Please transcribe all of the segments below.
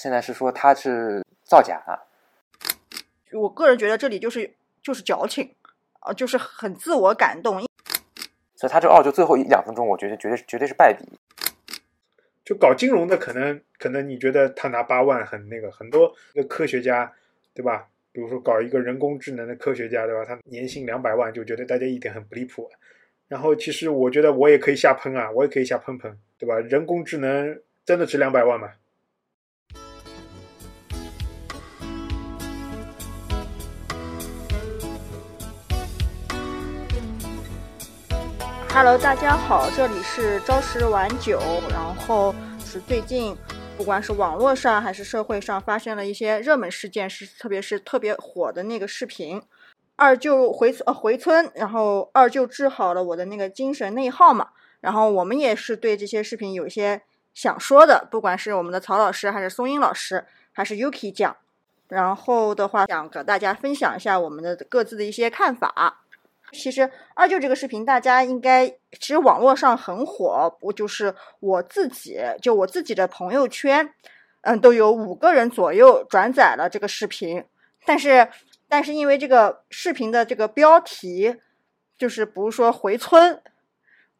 现在是说他是造假。啊我个人觉得这里就是就是矫情，啊，就是很自我感动。所以他这二就最后一两分钟，我觉得绝对绝对是败笔。就搞金融的，可能可能你觉得他拿八万很那个，很多的科学家，对吧？比如说搞一个人工智能的科学家，对吧？他年薪两百万，就觉得大家一点很不离谱。然后其实我觉得我也可以瞎喷啊，我也可以瞎喷喷，对吧？人工智能真的值两百万吗？Hello，大家好，这里是朝十晚九。然后是最近，不管是网络上还是社会上，发生了一些热门事件，是特别是特别火的那个视频，二舅回呃回村，然后二舅治好了我的那个精神内耗嘛。然后我们也是对这些视频有一些想说的，不管是我们的曹老师，还是松英老师，还是 Yuki 讲，然后的话想给大家分享一下我们的各自的一些看法。其实二舅这个视频，大家应该其实网络上很火，我就是我自己，就我自己的朋友圈，嗯，都有五个人左右转载了这个视频。但是，但是因为这个视频的这个标题，就是不是说回村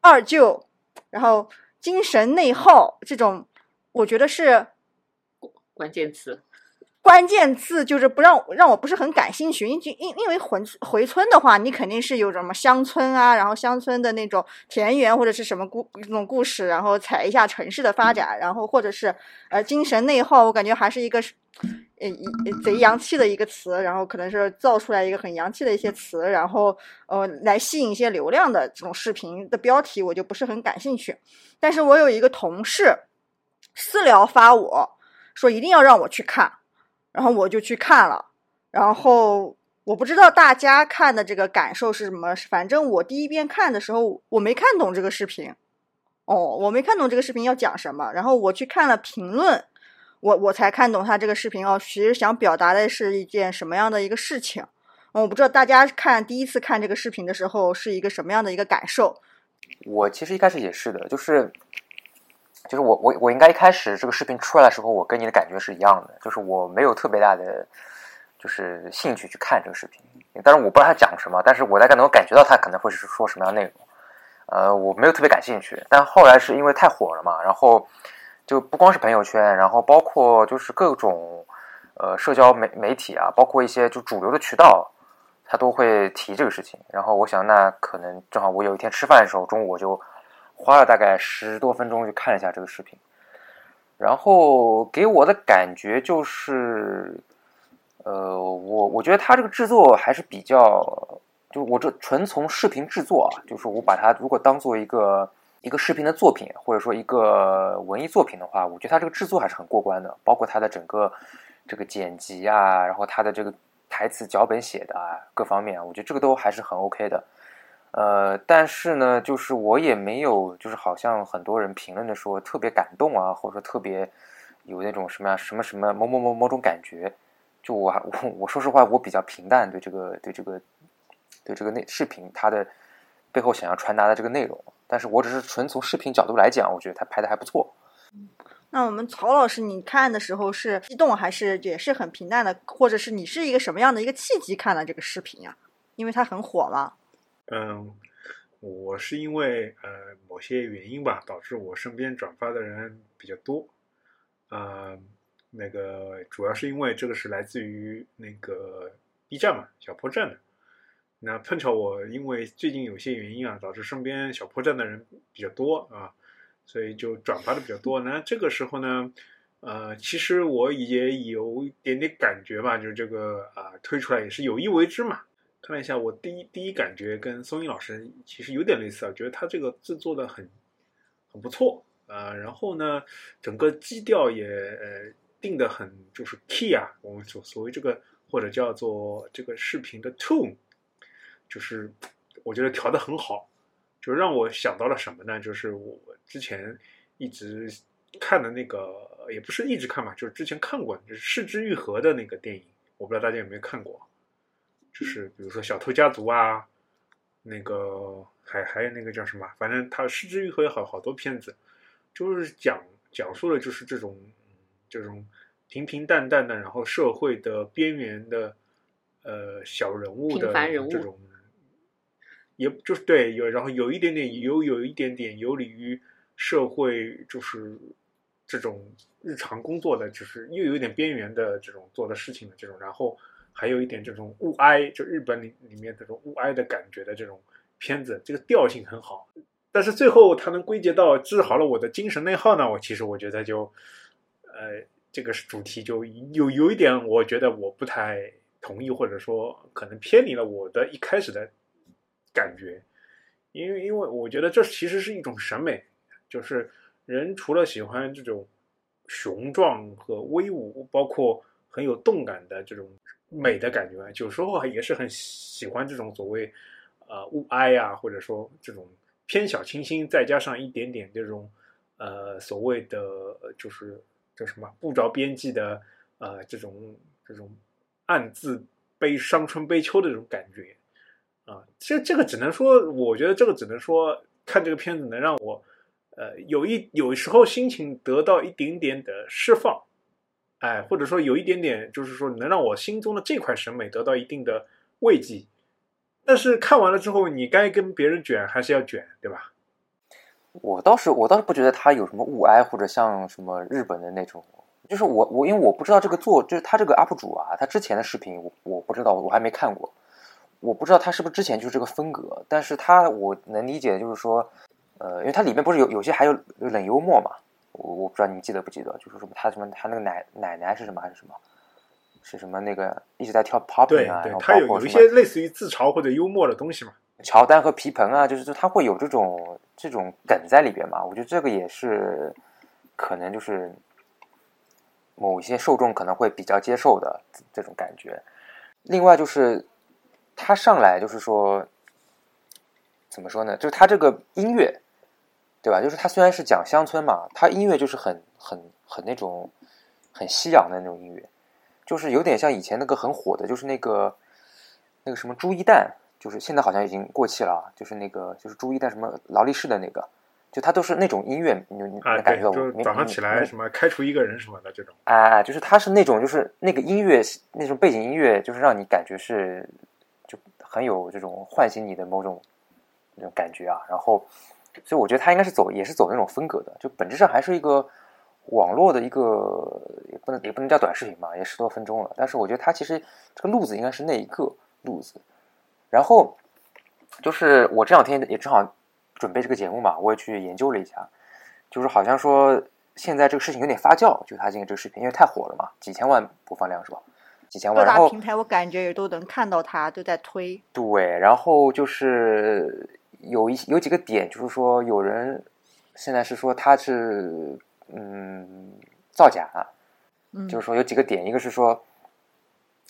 二舅，然后精神内耗这种，我觉得是关键词。关键字就是不让让我不是很感兴趣，因因因为回回村的话，你肯定是有什么乡村啊，然后乡村的那种田园或者是什么故那种故事，然后踩一下城市的发展，然后或者是呃精神内耗，我感觉还是一个呃贼洋气的一个词，然后可能是造出来一个很洋气的一些词，然后呃来吸引一些流量的这种视频的标题，我就不是很感兴趣。但是我有一个同事私聊发我说一定要让我去看。然后我就去看了，然后我不知道大家看的这个感受是什么，反正我第一遍看的时候我没看懂这个视频，哦，我没看懂这个视频要讲什么，然后我去看了评论，我我才看懂他这个视频哦，其实想表达的是一件什么样的一个事情，我不知道大家看第一次看这个视频的时候是一个什么样的一个感受。我其实一开始也是的，就是。就是我我我应该一开始这个视频出来的时候，我跟你的感觉是一样的，就是我没有特别大的就是兴趣去看这个视频。但是我不知道他讲什么，但是我大概能够感觉到他可能会是说什么样的内容。呃，我没有特别感兴趣。但后来是因为太火了嘛，然后就不光是朋友圈，然后包括就是各种呃社交媒媒体啊，包括一些就主流的渠道，他都会提这个事情。然后我想，那可能正好我有一天吃饭的时候，中午我就。花了大概十多分钟去看了一下这个视频，然后给我的感觉就是，呃，我我觉得他这个制作还是比较，就我这纯从视频制作啊，就是我把它如果当做一个一个视频的作品，或者说一个文艺作品的话，我觉得他这个制作还是很过关的，包括他的整个这个剪辑啊，然后他的这个台词脚本写的啊，各方面，我觉得这个都还是很 OK 的。呃，但是呢，就是我也没有，就是好像很多人评论的说特别感动啊，或者说特别有那种什么呀、什么什么某某某某种感觉。就我我我说实话，我比较平淡对这个对这个对这个内视频它的背后想要传达的这个内容。但是我只是纯从视频角度来讲，我觉得他拍的还不错。那我们曹老师，你看的时候是激动还是也是很平淡的，或者是你是一个什么样的一个契机看了这个视频呀？因为它很火嘛。嗯，我是因为呃某些原因吧，导致我身边转发的人比较多，啊，那个主要是因为这个是来自于那个 B 站嘛，小破站的。那碰巧我因为最近有些原因啊，导致身边小破站的人比较多啊，所以就转发的比较多。那这个时候呢，呃，其实我也有一点点感觉吧，就是这个啊推出来也是有意为之嘛。看了一下，我第一第一感觉跟松音老师其实有点类似啊，觉得他这个制作的很很不错啊，然后呢，整个基调也呃定的很就是 key 啊，我们所所谓这个或者叫做这个视频的 tone，就是我觉得调的很好，就让我想到了什么呢？就是我之前一直看的那个，也不是一直看嘛，就是之前看过，就是《失之愈合》的那个电影，我不知道大家有没有看过。就是比如说《小偷家族》啊，那个还还有那个叫什么，反正他《失之愈合》有好好多片子，就是讲讲述的就是这种这种平平淡淡的，然后社会的边缘的呃小人物的这种，也就是对有，然后有一点点有有一点点游离于社会，就是这种日常工作的，就是又有点边缘的这种做的事情的这种，然后还有一点这种物哀，就日本里里面这种物哀的感觉的这种片子，这个调性很好。但是最后它能归结到治好了我的精神内耗呢？我其实我觉得就，呃，这个主题就有有一点，我觉得我不太同意，或者说可能偏离了我的一开始的感觉，因为因为我觉得这其实是一种审美，就是人除了喜欢这种雄壮和威武，包括很有动感的这种美的感觉，有时候也是很喜欢这种所谓呃物哀啊，或者说这种偏小清新，再加上一点点这种呃所谓的就是叫什么不着边际的呃这种这种暗自悲伤春悲秋的这种感觉。啊，这这个只能说，我觉得这个只能说看这个片子能让我呃有一有时候心情得到一点点的释放，哎，或者说有一点点就是说能让我心中的这块审美得到一定的慰藉。但是看完了之后，你该跟别人卷还是要卷，对吧？我倒是我倒是不觉得他有什么物哀，或者像什么日本的那种，就是我我因为我不知道这个做，就是他这个 UP 主啊，他之前的视频我我不知道，我还没看过，我不知道他是不是之前就是这个风格，但是他我能理解，就是说，呃，因为它里面不是有有些还有冷幽默嘛，我我不知道你们记得不记得，就是什么他什么他那个奶奶奶是什么还是什么，是什么那个一直在跳 popping 啊，然后，对对它有一些类似于自嘲或者幽默的东西嘛。乔丹和皮蓬啊，就是就他会有这种这种梗在里边嘛。我觉得这个也是可能就是某一些受众可能会比较接受的这种感觉。另外就是他上来就是说怎么说呢？就是他这个音乐，对吧？就是他虽然是讲乡村嘛，他音乐就是很很很那种很西洋的那种音乐，就是有点像以前那个很火的，就是那个那个什么朱一蛋。就是现在好像已经过气了啊，就是那个就是朱一蛋什么劳力士的那个，就他都是那种音乐，你你感觉到就是早上起来什么开除一个人什么的这种。哎哎，就是他是那种就是那个音乐那种背景音乐，就是让你感觉是就很有这种唤醒你的某种那种感觉啊。然后，所以我觉得他应该是走也是走那种风格的，就本质上还是一个网络的一个也不能也不能叫短视频吧，也十多分钟了。但是我觉得他其实这个路子应该是那一个路子。然后就是我这两天也正好准备这个节目嘛，我也去研究了一下，就是好像说现在这个事情有点发酵，就他今天这个视频，因为太火了嘛，几千万播放量是吧？几千万，各然后大平台我感觉也都能看到他，都在推。对，然后就是有一有几个点，就是说有人现在是说他是嗯造假，嗯，就是说有几个点，一个是说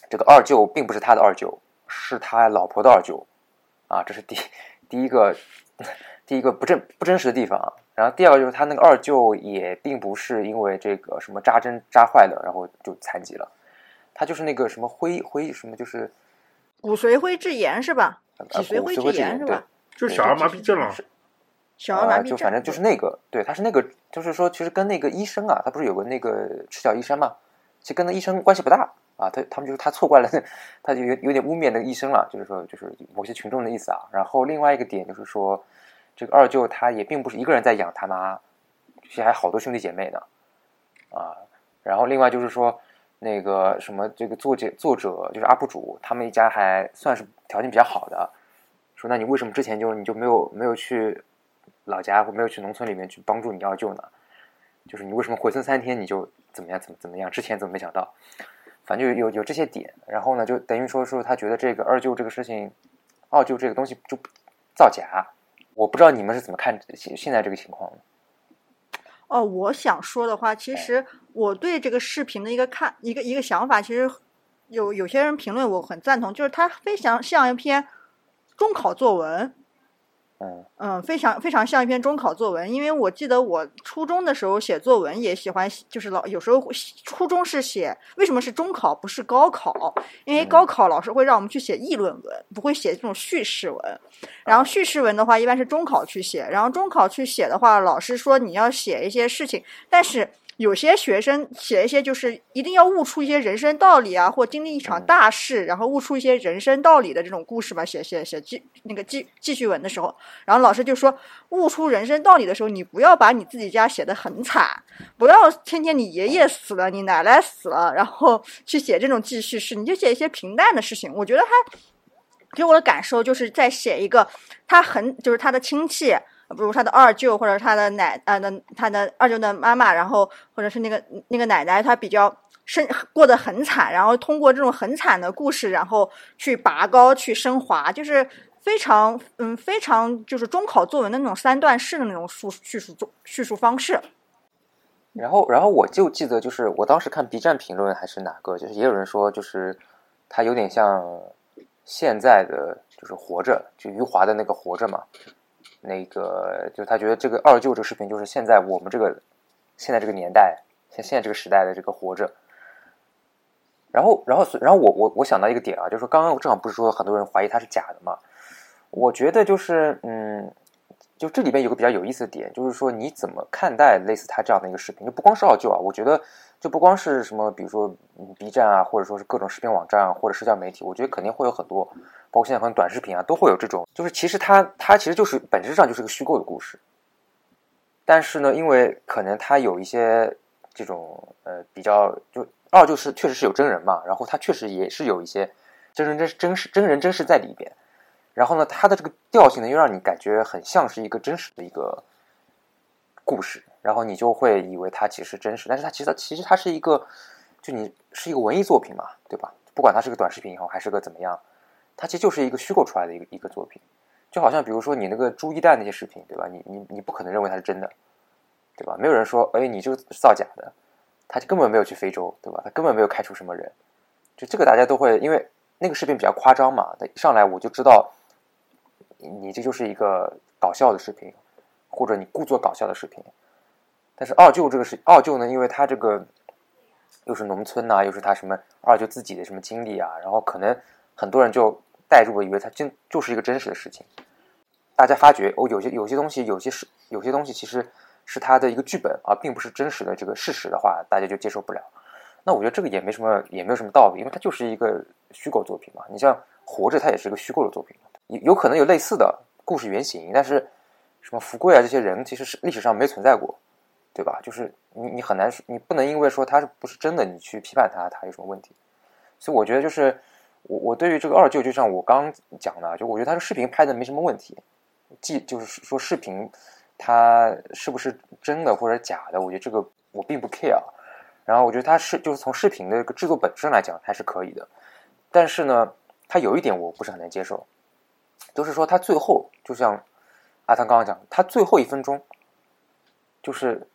这个二舅并不是他的二舅，是他老婆的二舅，啊，这是第第一个 第一个不真不真实的地方。然后第二个就是他那个二舅也并不是因为这个什么扎针扎坏了，然后就残疾了，他就是那个什么灰灰什么就是骨髓灰质炎是吧？呃脊髓灰质骨髓灰质炎对炎是吧？就是小儿麻痹症了，小儿麻痹症，呃就反正就是那个，对，他是那个，就是说，其实跟那个医生啊，他不是有个那个赤脚医生嘛，其实跟那医生关系不大啊，他他们就是他错怪了，他就有有点污蔑那个医生了，就是说，就是某些群众的意思啊。然后另外一个点就是说，这个二舅他也并不是一个人在养他妈，其实还好多兄弟姐妹呢，啊。然后另外就是说，那个什么，这个作者作者就是 UP 主，他们一家还算是条件比较好的，说那你为什么之前就你就没有没有去老家或没有去农村里面去帮助你二舅呢？就是你为什么回村三天你就怎么样怎么怎么样？之前怎么没想到？反正有有有这些点，然后呢，就等于说说他觉得这个二舅这个事情，二舅这个东西就造假。我不知道你们是怎么看现现在这个情况的？哦，我想说的话，其实我对这个视频的一个看一个一个想法，其实有有些人评论我很赞同，就是它非常像一篇中考作文。嗯嗯，非常非常像一篇中考作文，因为我记得我初中的时候写作文也喜欢，就是老有时候会初中是写为什么是中考不是高考？因为高考老师会让我们去写议论文，不会写这种叙事文。然后叙事文的话，一般是中考去写，然后中考去写的话，老师说你要写一些事情，但是有些学生写一些就是一定要悟出一些人生道理啊，或经历一场嗯大事，然后悟出一些人生道理的这种故事嘛，写写写记那个记记叙文的时候，然后老师就说，悟出人生道理的时候，你不要把你自己家写的很惨，不要天天你爷爷死了，你奶奶死了，然后 去写这种记叙事，你就写一些平淡的事情。我觉得他给我的感受就是在写一个他很就是他的亲戚，比如他的二舅或者他的奶呃的他的二舅的妈妈，然后或者是那个那个奶奶，她比较生过得很惨，然后通过这种很惨的故事，然后去拔高去升华，就是非常嗯非常就是中考作文的那种三段式的那种述叙述叙述方式。然后，然后我就记得，就是我当时看 B 站评论还是哪个，就是也有人说，就是他有点像现在的，就是活着，就余华的那个活着嘛。那个，就他觉得这个二舅这个视频，就是现在我们这个现在这个年代，现现在这个时代的这个活着。然后，然后，然后我我我想到一个点啊，就是刚刚正好不是说很多人怀疑他是假的嘛？我觉得就是，嗯，就这里边有个比较有意思的点，就是说你怎么看待类似他这样的一个视频？就不光是二舅啊，我觉得就不光是什么，比如说 B 站啊，或者说是各种视频网站啊，或者社交媒体，我觉得肯定会有很多，包括现在可能短视频啊，都会有这种，就是其实它它其实就是本质上就是个虚构的故事，但是呢，因为可能它有一些这种呃比较，就二舅是确实是有真人嘛，然后他确实也是有一些真人真真实真人真事在里边。然后呢，它的这个调性呢，又让你感觉很像是一个真实的一个故事，然后你就会以为它其实真实，但是它其实它其实它是一个，就你是一个文艺作品嘛，对吧？不管它是个短视频也好，还是个怎么样，它其实就是一个虚构出来的一个一个作品，就好像比如说你那个朱一蛋那些视频，对吧？你你你不可能认为它是真的，对吧？没有人说，哎，你这个是造假的，他就根本没有去非洲，对吧？他根本没有开除什么人，就这个大家都会，因为那个视频比较夸张嘛，他一上来我就知道。你这就是一个搞笑的视频，或者你故作搞笑的视频。但是二舅这个是二舅呢，因为他这个又是农村呐、又是他什么二舅自己的什么经历啊，然后可能很多人就带入了，以为他真就是一个真实的事情。大家发觉哦，有些有些东西，有些是有些东西其实是他的一个剧本，而并不是真实的这个事实的话，大家就接受不了。那我觉得这个也没什么，也没有什么道理，因为它就是一个虚构作品嘛。你像《活着》，它也是一个虚构的作品。有有可能有类似的故事原型，但是什么福贵啊这些人其实是历史上没存在过，对吧？就是你你很难，你不能因为说他是不是真的，你去批判他，他有什么问题？所以我觉得就是我我对于这个二舅，就像我刚讲的，就我觉得他的视频拍的没什么问题，既就是说视频他是不是真的或者假的，我觉得这个我并不 care。然后我觉得他是就是从视频的一个制作本身来讲还是可以的，但是呢，他有一点我不是很能接受。就是说，他最后就像阿汤刚刚讲，他最后一分钟，就是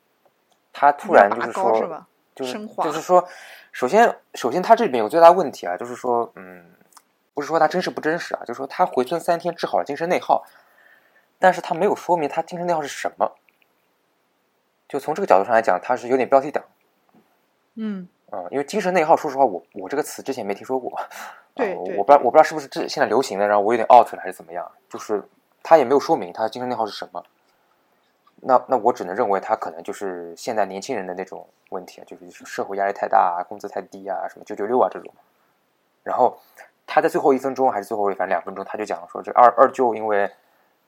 他突然就是说？就是就是说，首先首先他这里面有最大问题啊，就是说，嗯，不是说他真实不真实啊，就是说他回村三天治好了精神内耗，但是他没有说明他精神内耗是什么。就从这个角度上来讲，他是有点标题党。嗯，嗯，因为精神内耗，说实话，我我这个词之前没听说过。对，我不知道我不知道是不是这现在流行的，然后我有点 out 了还是怎么样？就是他也没有说明他精神内耗是什么。那那我只能认为他可能就是现在年轻人的那种问题啊，就是社会压力太大啊，工资太低啊，什么九九六啊这种。然后他在最后一分钟还是最后反正两分钟，他就讲说这二二舅因为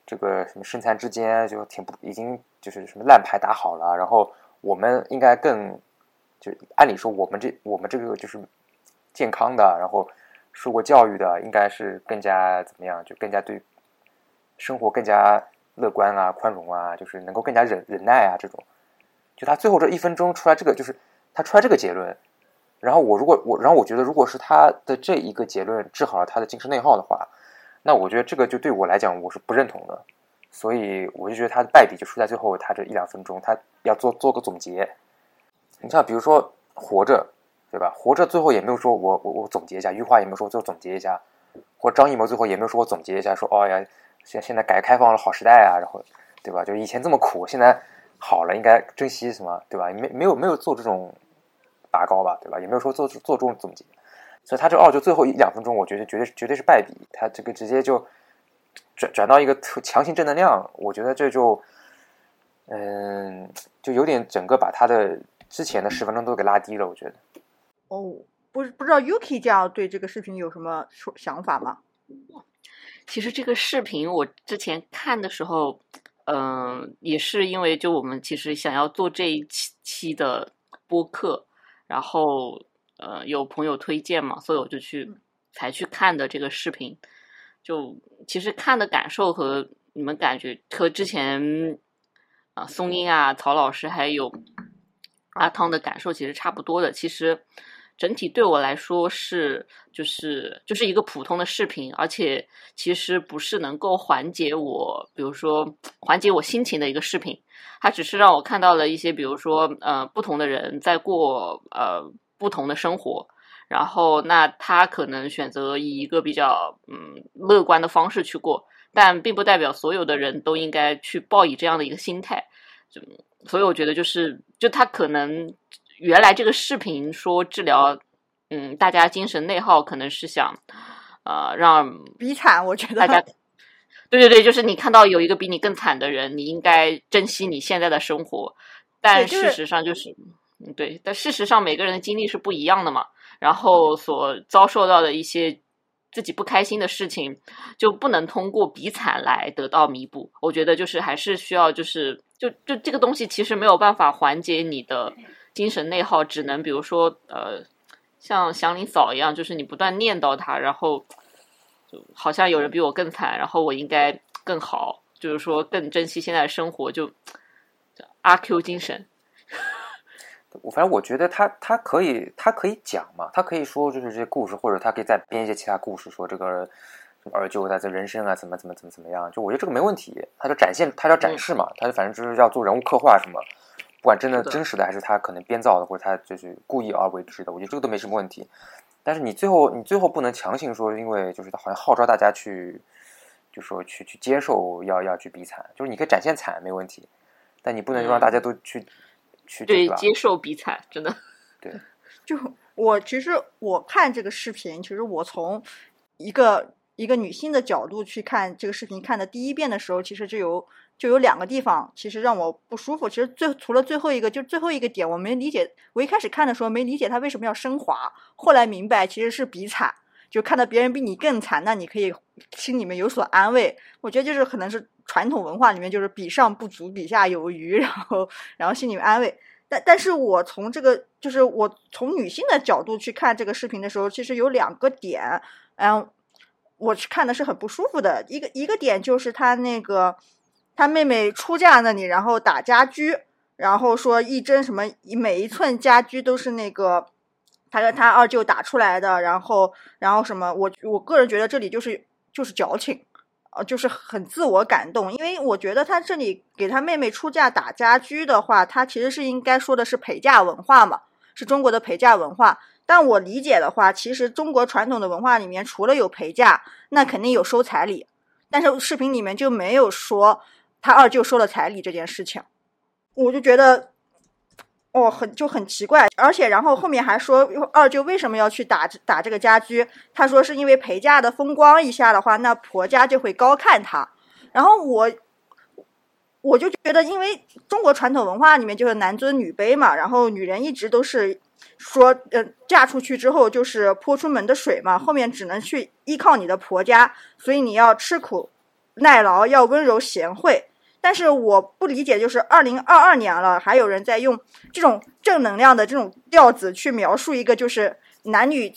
这个什么身残志坚，就挺不已经就是什么烂牌打好了，然后我们应该更就按理说我们这我们这个就是健康的，然后受过教育的，应该是更加怎么样，就更加对生活更加乐观啊、宽容啊，就是能够更加忍忍耐啊这种。就他最后这一分钟出来这个，就是他出来这个结论。然后我如果我，然后我觉得，如果是他的这一个结论治好了他的精神内耗的话，那我觉得这个就对我来讲我是不认同的。所以我就觉得他的败笔就出在最后，他这一两分钟，他要做做个总结。你像比如说活着，对吧？活着最后也没有说我我我总结一下，余华也没有说最后总结一下，或张艺谋最后也没有说我总结一下，说哦呀，现现在改革开放了，好时代啊，然后对吧？就以前这么苦，现在好了，应该珍惜什么，对吧？没没有没有做这种拔高吧，对吧？也没有说做做这种总结，所以他这哦就最后一两分钟，我觉得绝对绝对是败笔，他这个直接就转转到一个特强行正能量，我觉得这就嗯，就有点整个把他的之前的十分钟都给拉低了，我觉得。哦，不不知道 Yuki 这样对这个视频有什么说想法吗？其实这个视频我之前看的时候，嗯、也是因为就我们其实想要做这一期期的播客，然后呃有朋友推荐嘛，所以我就去才去看的这个视频。就其实看的感受和你们感觉和之前啊松英啊曹老师还有阿汤的感受其实差不多的。其实整体对我来说是就是就是一个普通的视频，而且其实不是能够缓解我，比如说缓解我心情的一个视频。它只是让我看到了一些，比如说呃不同的人在过呃不同的生活。然后，那他可能选择以一个比较嗯乐观的方式去过，但并不代表所有的人都应该去抱以这样的一个心态。就所以我觉得就是，就他可能原来这个视频说治疗，嗯，大家精神内耗，可能是想呃让比惨，我觉得大家。对对对，就是你看到有一个比你更惨的人，你应该珍惜你现在的生活。但事实上就是，嗯，对，但事实上每个人的经历是不一样的嘛。然后所遭受到的一些自己不开心的事情，就不能通过比惨来得到弥补。我觉得就是还是需要，就是就就这个东西其实没有办法缓解你的精神内耗，只能比如说呃，像祥林嫂一样，就是你不断念叨他，然后就好像有人比我更惨，然后我应该更好，就是说更珍惜现在的生活，就阿 Q 精神。我反正我觉得他他可以他可以讲嘛，他可以说就是这些故事，或者他可以再编一些其他故事，说这个什么二舅他的人生啊，怎么怎么怎么怎么样，就我觉得这个没问题。他就展现，他要展示嘛，他就反正就是要做人物刻画什么，不管真的真实的还是他可能编造的，或者他就是故意而为之的，我觉得这个都没什么问题。但是你最后你最后不能强行说，因为就是他好像号召大家去，就说去去接受要要去比惨，就是你可以展现惨没问题，但你不能让大家都去、去对，吧？接受比惨，真的 对。就我其实我看这个视频，其实我从一个一个女性的角度去看这个视频，看的第一遍的时候，其实就有就有两个地方，其实让我不舒服。其实最除了最后一个，就最后一个点，我没理解。我一开始看的时候没理解他为什么要升华，后来明白其实是比惨，就看到别人比你更惨，那你可以心里面有所安慰。我觉得就是可能是传统文化里面就是比上不足，比下有余，然后然后心里面安慰。但但是我从这个就是我从女性的角度去看这个视频的时候，其实有两个点，嗯，我是看的是很不舒服的。一个一个点就是他那个他妹妹出嫁那里，然后打家居，然后说一针什么每一寸家居都是那个他跟他二舅打出来的，然后然后什么，我我个人觉得这里就是就是矫情。呃，就是很自我感动，因为我觉得他这里给他妹妹出嫁打家居的话，他其实是应该说的是陪嫁文化嘛，是中国的陪嫁文化。但我理解的话，其实中国传统的文化里面，除了有陪嫁，那肯定有收彩礼，但是视频里面就没有说他二舅收了彩礼这件事情，我就觉得。哦，很就很奇怪，而且然后后面还说二舅为什么要去打打这个家居？他说是因为陪嫁的风光一下的话，那婆家就会高看他。然后我我就觉得，因为中国传统文化里面就是男尊女卑嘛，然后女人一直都是说，呃，嫁出去之后就是泼出门的水嘛，后面只能去依靠你的婆家，所以你要吃苦耐劳，要温柔贤惠。但是我不理解，就是二零二二年了，还有人在用这种正能量的这种调子去描述一个就是男女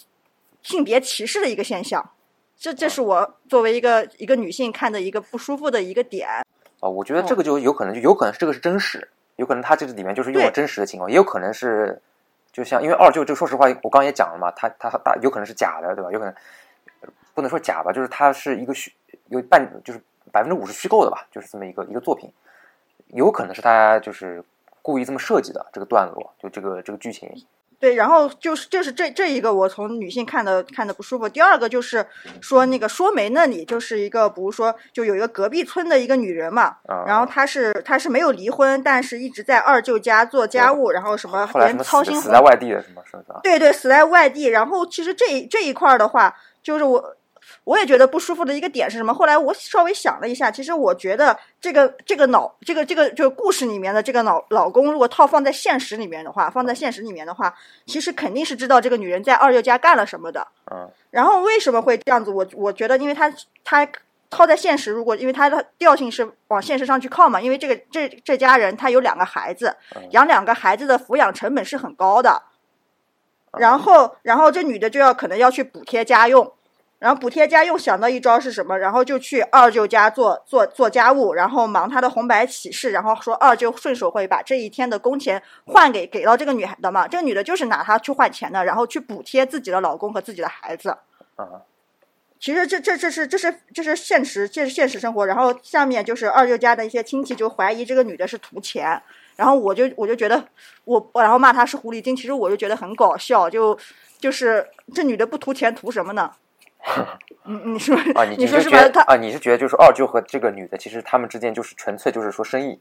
性别歧视的一个现象，这这是我作为一个一个女性看的一个不舒服的一个点。啊，我觉得这个就有可能，就有可能这个是真实，有可能他这个里面就是用了真实的情况，也有可能是，就像因为二舅这，说实话，我刚刚也讲了嘛，他他大有可能是假的，对吧？有可能不能说假吧，就是他是一个虚有半就是百分之五十虚构的吧，就是这么一个一个作品，有可能是他就是故意这么设计的这个段落，就这个这个剧情。对，然后就是就是这这一个我从女性看的看的不舒服。第二个就是说那个说媒那里就是一个，比如说就有一个隔壁村的一个女人嘛，啊然后她是她是没有离婚，但是一直在二舅家做家务，然后什么连操心死死在外地的什么是吧？对对，死在外地。然后其实这这一块儿的话，就是我我也觉得不舒服的一个点是什么？后来我稍微想了一下，其实我觉得这个这个脑这个这个这个故事里面的这个老老公，如果套放在现实里面的话，放在现实里面的话，其实肯定是知道这个女人在二舅家干了什么的。嗯然后为什么会这样子？我我觉得，因为他他套在现实，如果因为他的调性是往现实上去靠嘛，因为这个这这家人他有两个孩子，养两个孩子的抚养成本是很高的，然后然后这女的就要可能要去补贴家用。然后补贴家又想到一招是什么？然后就去二舅家做做做家务，然后忙他的红白喜事，然后说二舅顺手会把这一天的工钱换给给到这个女孩的嘛。这个女的就是拿她去换钱的，然后去补贴自己的老公和自己的孩子。啊其实这这这是这是这是现实，这是现实生活。然后下面就是二舅家的一些亲戚就怀疑这个女的是图钱，然后我就我就觉得我然后骂她是狐狸精，其实我就觉得很搞笑，就就是这女的不图钱图什么呢？你你说啊，你说是吧？她就觉得啊，你是觉得就是二舅和这个女的，其实他们之间就是纯粹就是说生意，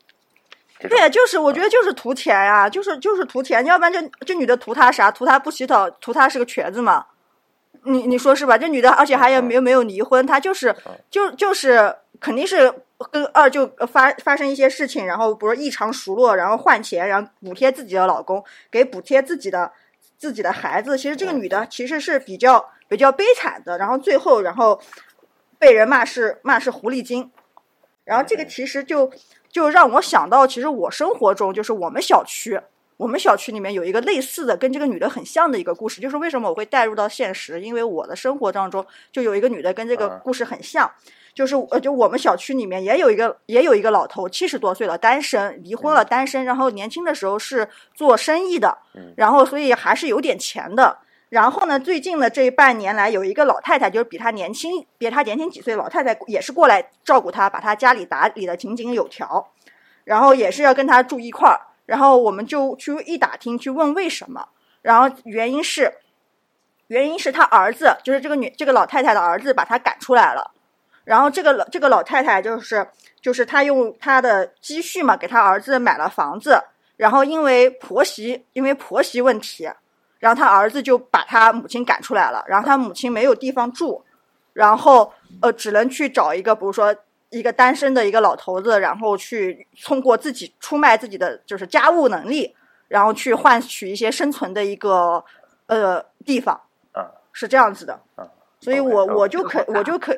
对，就是我觉得就是图钱呀、就是就是图钱，要不然这这女的图他啥？图他不洗澡，图他是个瘸子嘛？你你说是吧？这女的，而且还有没有没有离婚，她就是就就是肯定是跟二舅发发生一些事情，然后不是异常熟络，然后换钱，然后补贴自己的老公，给补贴自己的自己的孩子。其实这个女的其实是比较比较悲惨的，然后最后然后被人骂是骂是狐狸精，然后这个其实就就让我想到，其实我生活中就是我们小区，我们小区里面有一个类似的跟这个女的很像的一个故事，就是为什么我会带入到现实，因为我的生活当中就有一个女的跟这个嗯。故事很像。就是呃，就我们小区里面也有一个也有一个老头，七十多岁了，单身，离婚了，单身，然后年轻的时候是做生意的，然后所以还是有点钱的。然后呢，最近的这半年来，有一个老太太，就是比他年轻，比他年轻几岁，老太太也是过来照顾他，把他家里打理的井井有条，然后也是要跟他住一块儿。然后我们就去一打听，去问为什么，然后原因是，原因是他儿子，就是这个女这个老太太的儿子把他赶出来了。然后这个老这个老太太就是就是她用她的积蓄嘛，给她儿子买了房子，然后因为婆媳因为婆媳问题，然后他儿子就把他母亲赶出来了，然后他母亲没有地方住，然后呃只能去找一个比如说一个单身的一个老头子，然后去通过自己出卖自己的就是家务能力，然后去换取一些生存的一个呃地方，嗯是这样子的，嗯所以我我就可我就可。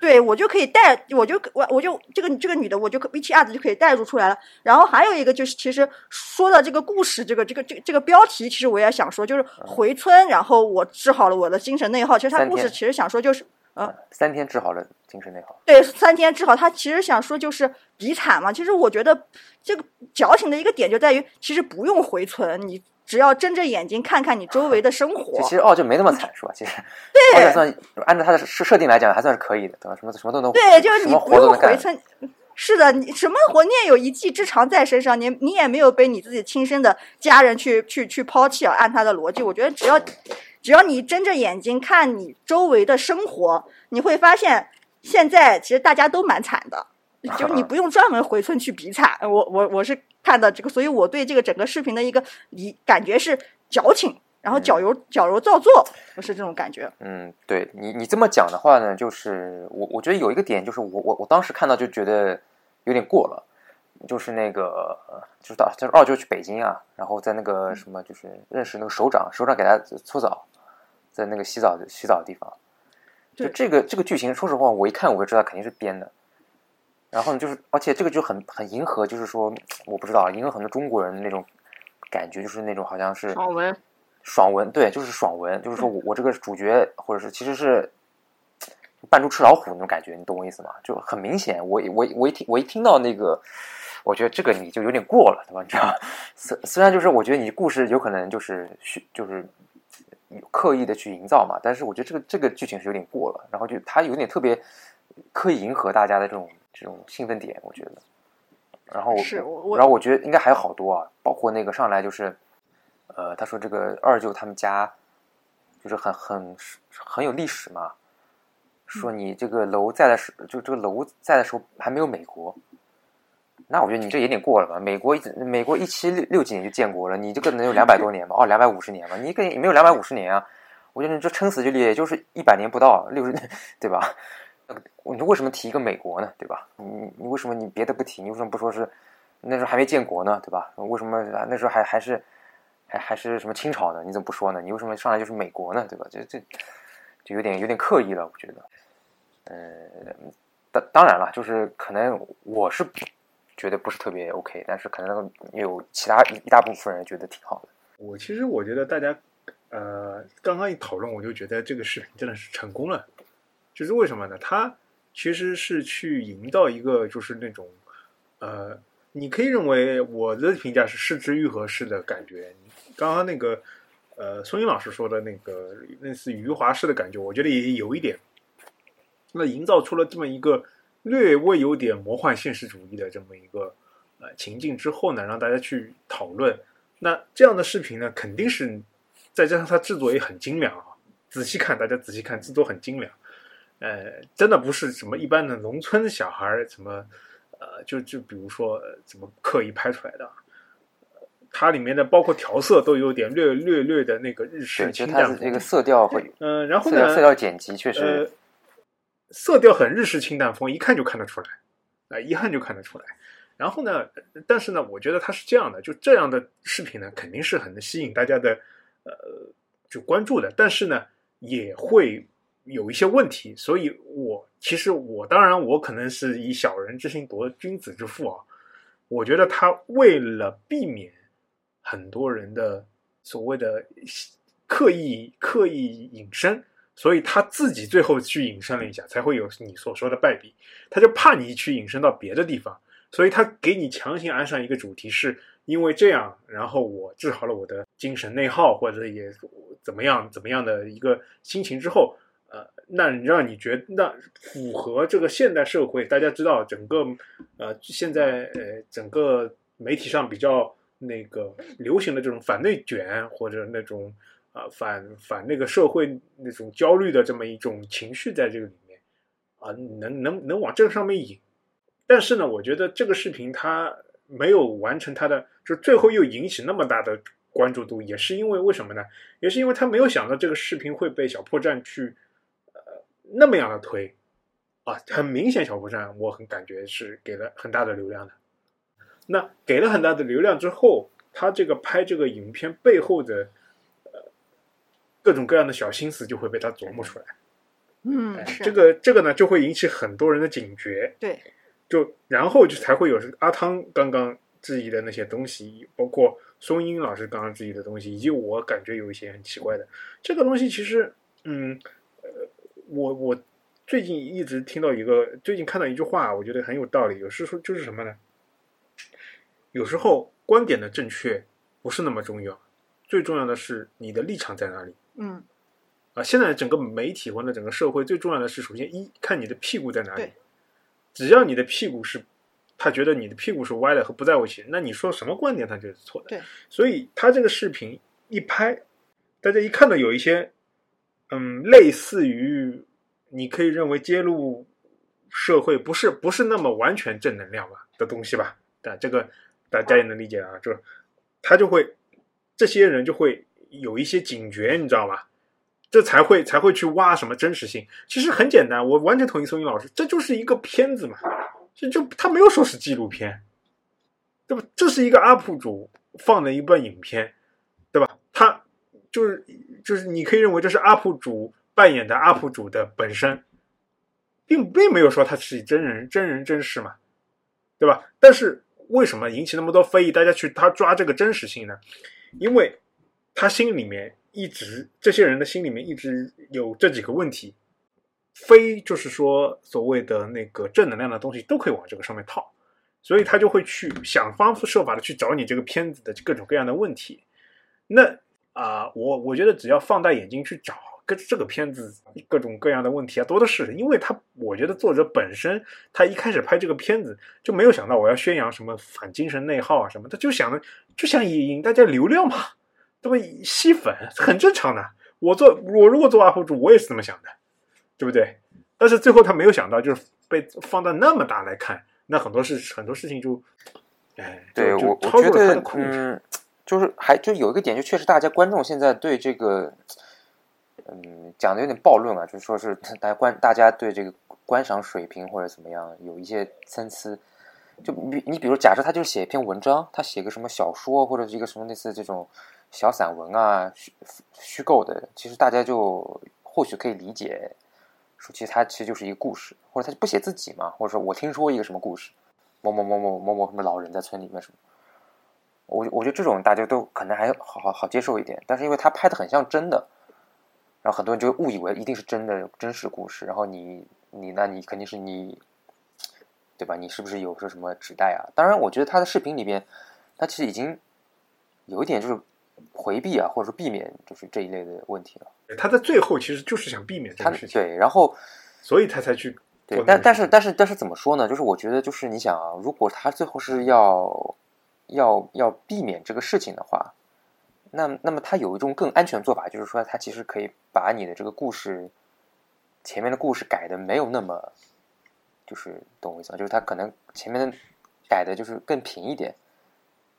对，我就可以带，我就我我就这个这个女的，我就可一气 r 子就可以带入出来了。然后还有一个就是，其实说到这个故事，这个这个这个这个标题，其实我也想说，就是回村，然后我治好了我的精神内耗。其实他故事其实想说就是，呃三天治好了精神内耗。对，三天治好。他其实想说就是比惨嘛。其实我觉得这个矫情的一个点就在于，其实不用回村，你只要睁着眼睛看看你周围的生活就。其实哦就没那么惨，是吧？其实 对二舅算按照他的设设定来讲，还算是可以的，对吧？什么什么都能，对，就是你不用。回村。是的，你什么活你也有一技之长在身上，你你也没有被你自己亲生的家人去去去抛弃啊。按他的逻辑，我觉得只要只要你睁着眼睛看你周围的生活，你会发现现在其实大家都蛮惨的，就是你不用专门回村去比惨。我我我是看到这个，所以我对这个整个视频的一个理感觉是矫情，然后矫揉矫揉造作，不是这种感觉。嗯，对你你这么讲的话呢，就是我我觉得有一个点，就是我我我当时看到就觉得有点过了，就是那个呃就是到就是二舅去北京啊，然后在那个什么就是认识那个首长，首长给他搓澡，在那个洗澡洗澡的地方，就这个这个剧情，说实话，我一看我就知道肯定是编的。然后呢，就是而且这个就很很迎合，就是说我不知道迎合很多中国人的那种感觉，就是那种好像是爽文，爽文，对，就是爽文，就是说我我这个主角或者是其实是扮猪吃老虎那种感觉，你懂我意思吗？就很明显，我我我一听我一听到那个，我觉得这个你就有点过了，对吧？你知道吗？虽虽然就是我觉得你故事有可能就是虚就是刻意的去营造嘛，但是我觉得这个这个剧情是有点过了，然后就他有点特别刻意迎合大家的这种这种兴奋点，我觉得。然后是我我然后我觉得应该还有好多啊，包括那个上来就是，呃，他说这个二舅他们家就是很很很有历史嘛，说你这个楼在的时就这个楼在的时候还没有美国，那我觉得你这有点过了吧？美国一美国一七六六几年就建国了，你这个能有两百多年吗？哦，两百五十年吗？你一个也没有两百五十年啊！我觉得你这撑死就也就是一百年不到，六十年，对吧？你为什么提一个美国呢？对吧？你你为什么你别的不提？你为什么不说是那时候还没建国呢？对吧？为什么那时候还还是还还是什么清朝呢？你怎么不说呢？你为什么上来就是美国呢？对吧？这这就有点有点刻意了，我觉得。呃，当当然了，就是可能我是觉得不是特别 OK，但是可能有其他一大部分人觉得挺好的。我其实我觉得大家呃刚刚一讨论，我就觉得这个视频真的是成功了。就是为什么呢？它其实是去营造一个就是那种呃，你可以认为我的评价是失之愈合式的感觉。刚刚那个呃，孙英老师说的那个类似余华式的感觉，我觉得也有一点。那营造出了这么一个略微有点魔幻现实主义的这么一个呃情境之后呢，让大家去讨论。那这样的视频呢，肯定是再加上它制作也很精良啊。仔细看，大家仔细看，制作很精良。呃，真的不是什么一般的农村小孩儿，什么呃，就就比如说怎么刻意拍出来的，它里面的包括调色都有点略略略的那个日式清淡风。这个色调会，嗯，然后呢，色调剪辑确实，呃，色调很日式清淡风，一看就看得出来，啊，一看就看得出来。然后呢，但是呢，我觉得它是这样的，就这样的视频呢，肯定是很能吸引大家的呃就关注的，但是呢，也会。有一些问题，所以我其实我当然我可能是以小人之心夺君子之腹啊。我觉得他为了避免很多人的所谓的刻意刻意隐身，所以他自己最后去隐身了一下，才会有你所说的败笔。他就怕你去隐身到别的地方，所以他给你强行安上一个主题，是因为这样，然后我治好了我的精神内耗，或者也怎么样怎么样的一个心情之后。呃，那让你觉得那符合这个现代社会，大家知道整个呃现在呃整个媒体上比较那个流行的这种反内卷或者那种啊反反那个社会那种焦虑的这么一种情绪在这个里面啊，能能能往这个上面引。但是呢，我觉得这个视频它没有完成它的，就最后又引起那么大的关注度，也是因为为什么呢？也是因为他没有想到这个视频会被小破站去。呃那么样的推，啊，很明显，小破站我很感觉是给了很大的流量的。那给了很大的流量之后，他这个拍这个影片背后的各种各样的小心思就会被他琢磨出来。嗯，这个这个呢就会引起很多人的警觉。对，就然后就才会有阿汤刚刚质疑的那些东西，包括松英老师刚刚质疑的东西，以及我感觉有一些很奇怪的这个东西，其实嗯。我我最近一直听到一个，最近看到一句话，我觉得很有道理。有时说就是什么呢？有时候观点的正确不是那么重要，最重要的是你的立场在哪里。嗯。啊，现在整个媒体或者整个社会最重要的是，首先一看你的屁股在哪里。只要你的屁股是，他觉得你的屁股是歪的和不在位起，那你说什么观点他就是错的。对。所以他这个视频一拍，大家一看到有一些。嗯，类似于你可以认为揭露社会不是不是那么完全正能量吧的东西吧？但这个大家也能理解啊，就他就会这些人就会有一些警觉，你知道吧？这才会才会去挖什么真实性。其实很简单，我完全同意宋英老师，这就是一个片子嘛，这就他没有说是纪录片，对吧？这是一个 UP 主放的一段影片，对吧？他。就是就是你可以认为这是 UP 主扮演的 UP 主的本身，并并没有说他是真人真人真事嘛，对吧？但是为什么引起那么多非议？大家去他抓这个真实性呢？因为他心里面一直这些人的心里面一直有这几个问题，非就是说所谓的那个正能量的东西都可以往这个上面套，所以他就会去想方设法的去找你这个片子的各种各样的问题，那。啊，我我觉得只要放大眼睛去找，跟这个片子各种各样的问题啊多的是。因为他，我觉得作者本身他一开始拍这个片子就没有想到我要宣扬什么反精神内耗啊什么，他就想着就想引大家流量嘛，对吧？吸粉很正常的。我做我如果做 UP 主，我也是这么想的，对不对？但是最后他没有想到，就是被放到那么大来看，那很多事很多事情就，哎，对我超出了他的控制。就是还就有一个点，就确实大家观众现在对这个，嗯，讲的有点暴论啊，就是说是大家观大家对这个观赏水平或者怎么样有一些参差。就你你比如假设他就写一篇文章，他写个什么小说或者是一个什么类似这种小散文啊虚虚构的，其实大家就或许可以理解，说其实他其实就是一个故事，或者他就不写自己嘛，或者说我听说一个什么故事，某某某某某某什么老人在村里面什么，我我觉得这种大家都可能还好好好接受一点，但是因为他拍的很像真的，然后很多人就误以为一定是真的真实故事，然后你你那你肯定是你。对吧？你是不是有说什么纸袋啊？当然，我觉得他的视频里边，他其实已经有一点就是回避啊，或者说避免就是这一类的问题了。他在最后其实就是想避免这个事情，对，然后所以他才去对但但是但是但是怎么说呢？就是我觉得就是你想啊，如果他最后是要要要避免这个事情的话，那那么他有一种更安全的做法，就是说他其实可以把你的这个故事前面的故事改的没有那么，就是懂我意思吗？就是他可能前面的改的就是更平一点。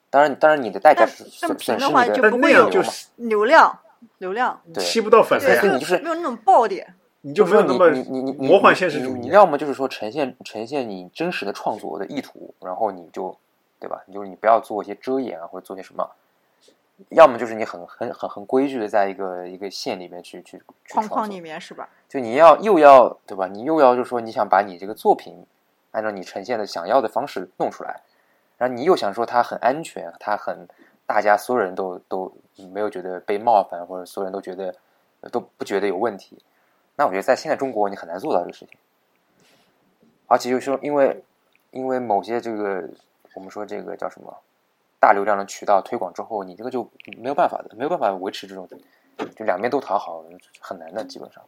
当然，当然你的代价是更损损失平的话你的那就不会有样就是流量，流量，对吸不到粉丝呀，所以你就是没有那种爆点。你就没有那么你你你你魔幻现实你主义。你要么就是说呈现呈现你真实的创作的意图，然后你就对吧？你就是你不要做一些遮掩啊，或者做些什么。要么就是你很很很很规矩的在一个一个线里面去去框框里面是吧？就你要又要对吧？你又要就是说你想把你这个作品按照你呈现的想要的方式弄出来，然后你又想说它很安全，它很大家所有人都都没有觉得被冒犯，或者所有人都觉得都不觉得有问题。那我觉得在现在中国你很难做到这个事情，而且就是说因为因为某些这个我们说这个叫什么大流量的渠道推广之后，你这个就没有办法的，没有办法维持这种就两边都讨好，很难的，基本上。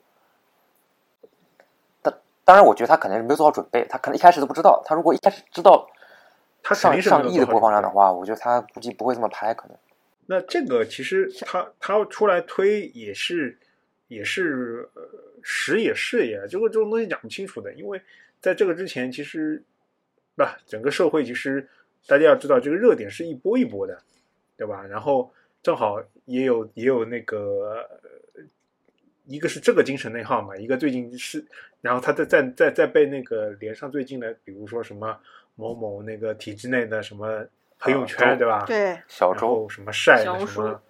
当当然，我觉得他可能是没有做好准备，他可能一开始都不知道。他如果一开始知道他上上亿的播放量的话，我觉得他估计不会这么拍，可能。那这个其实他他出来推也是也是呃时也是也，这个这种东西讲不清楚的，因为在这个之前，其实啊、整个社会其实大家要知道，这个热点是一波一波的，对吧？然后正好也有也有那个。呃一个是这个精神内耗嘛，一个最近是，然后他再再再再被那个连上最近的，比如说什么某某那个体制内的什么朋友圈，啊对吧？对，小周什么晒的什么，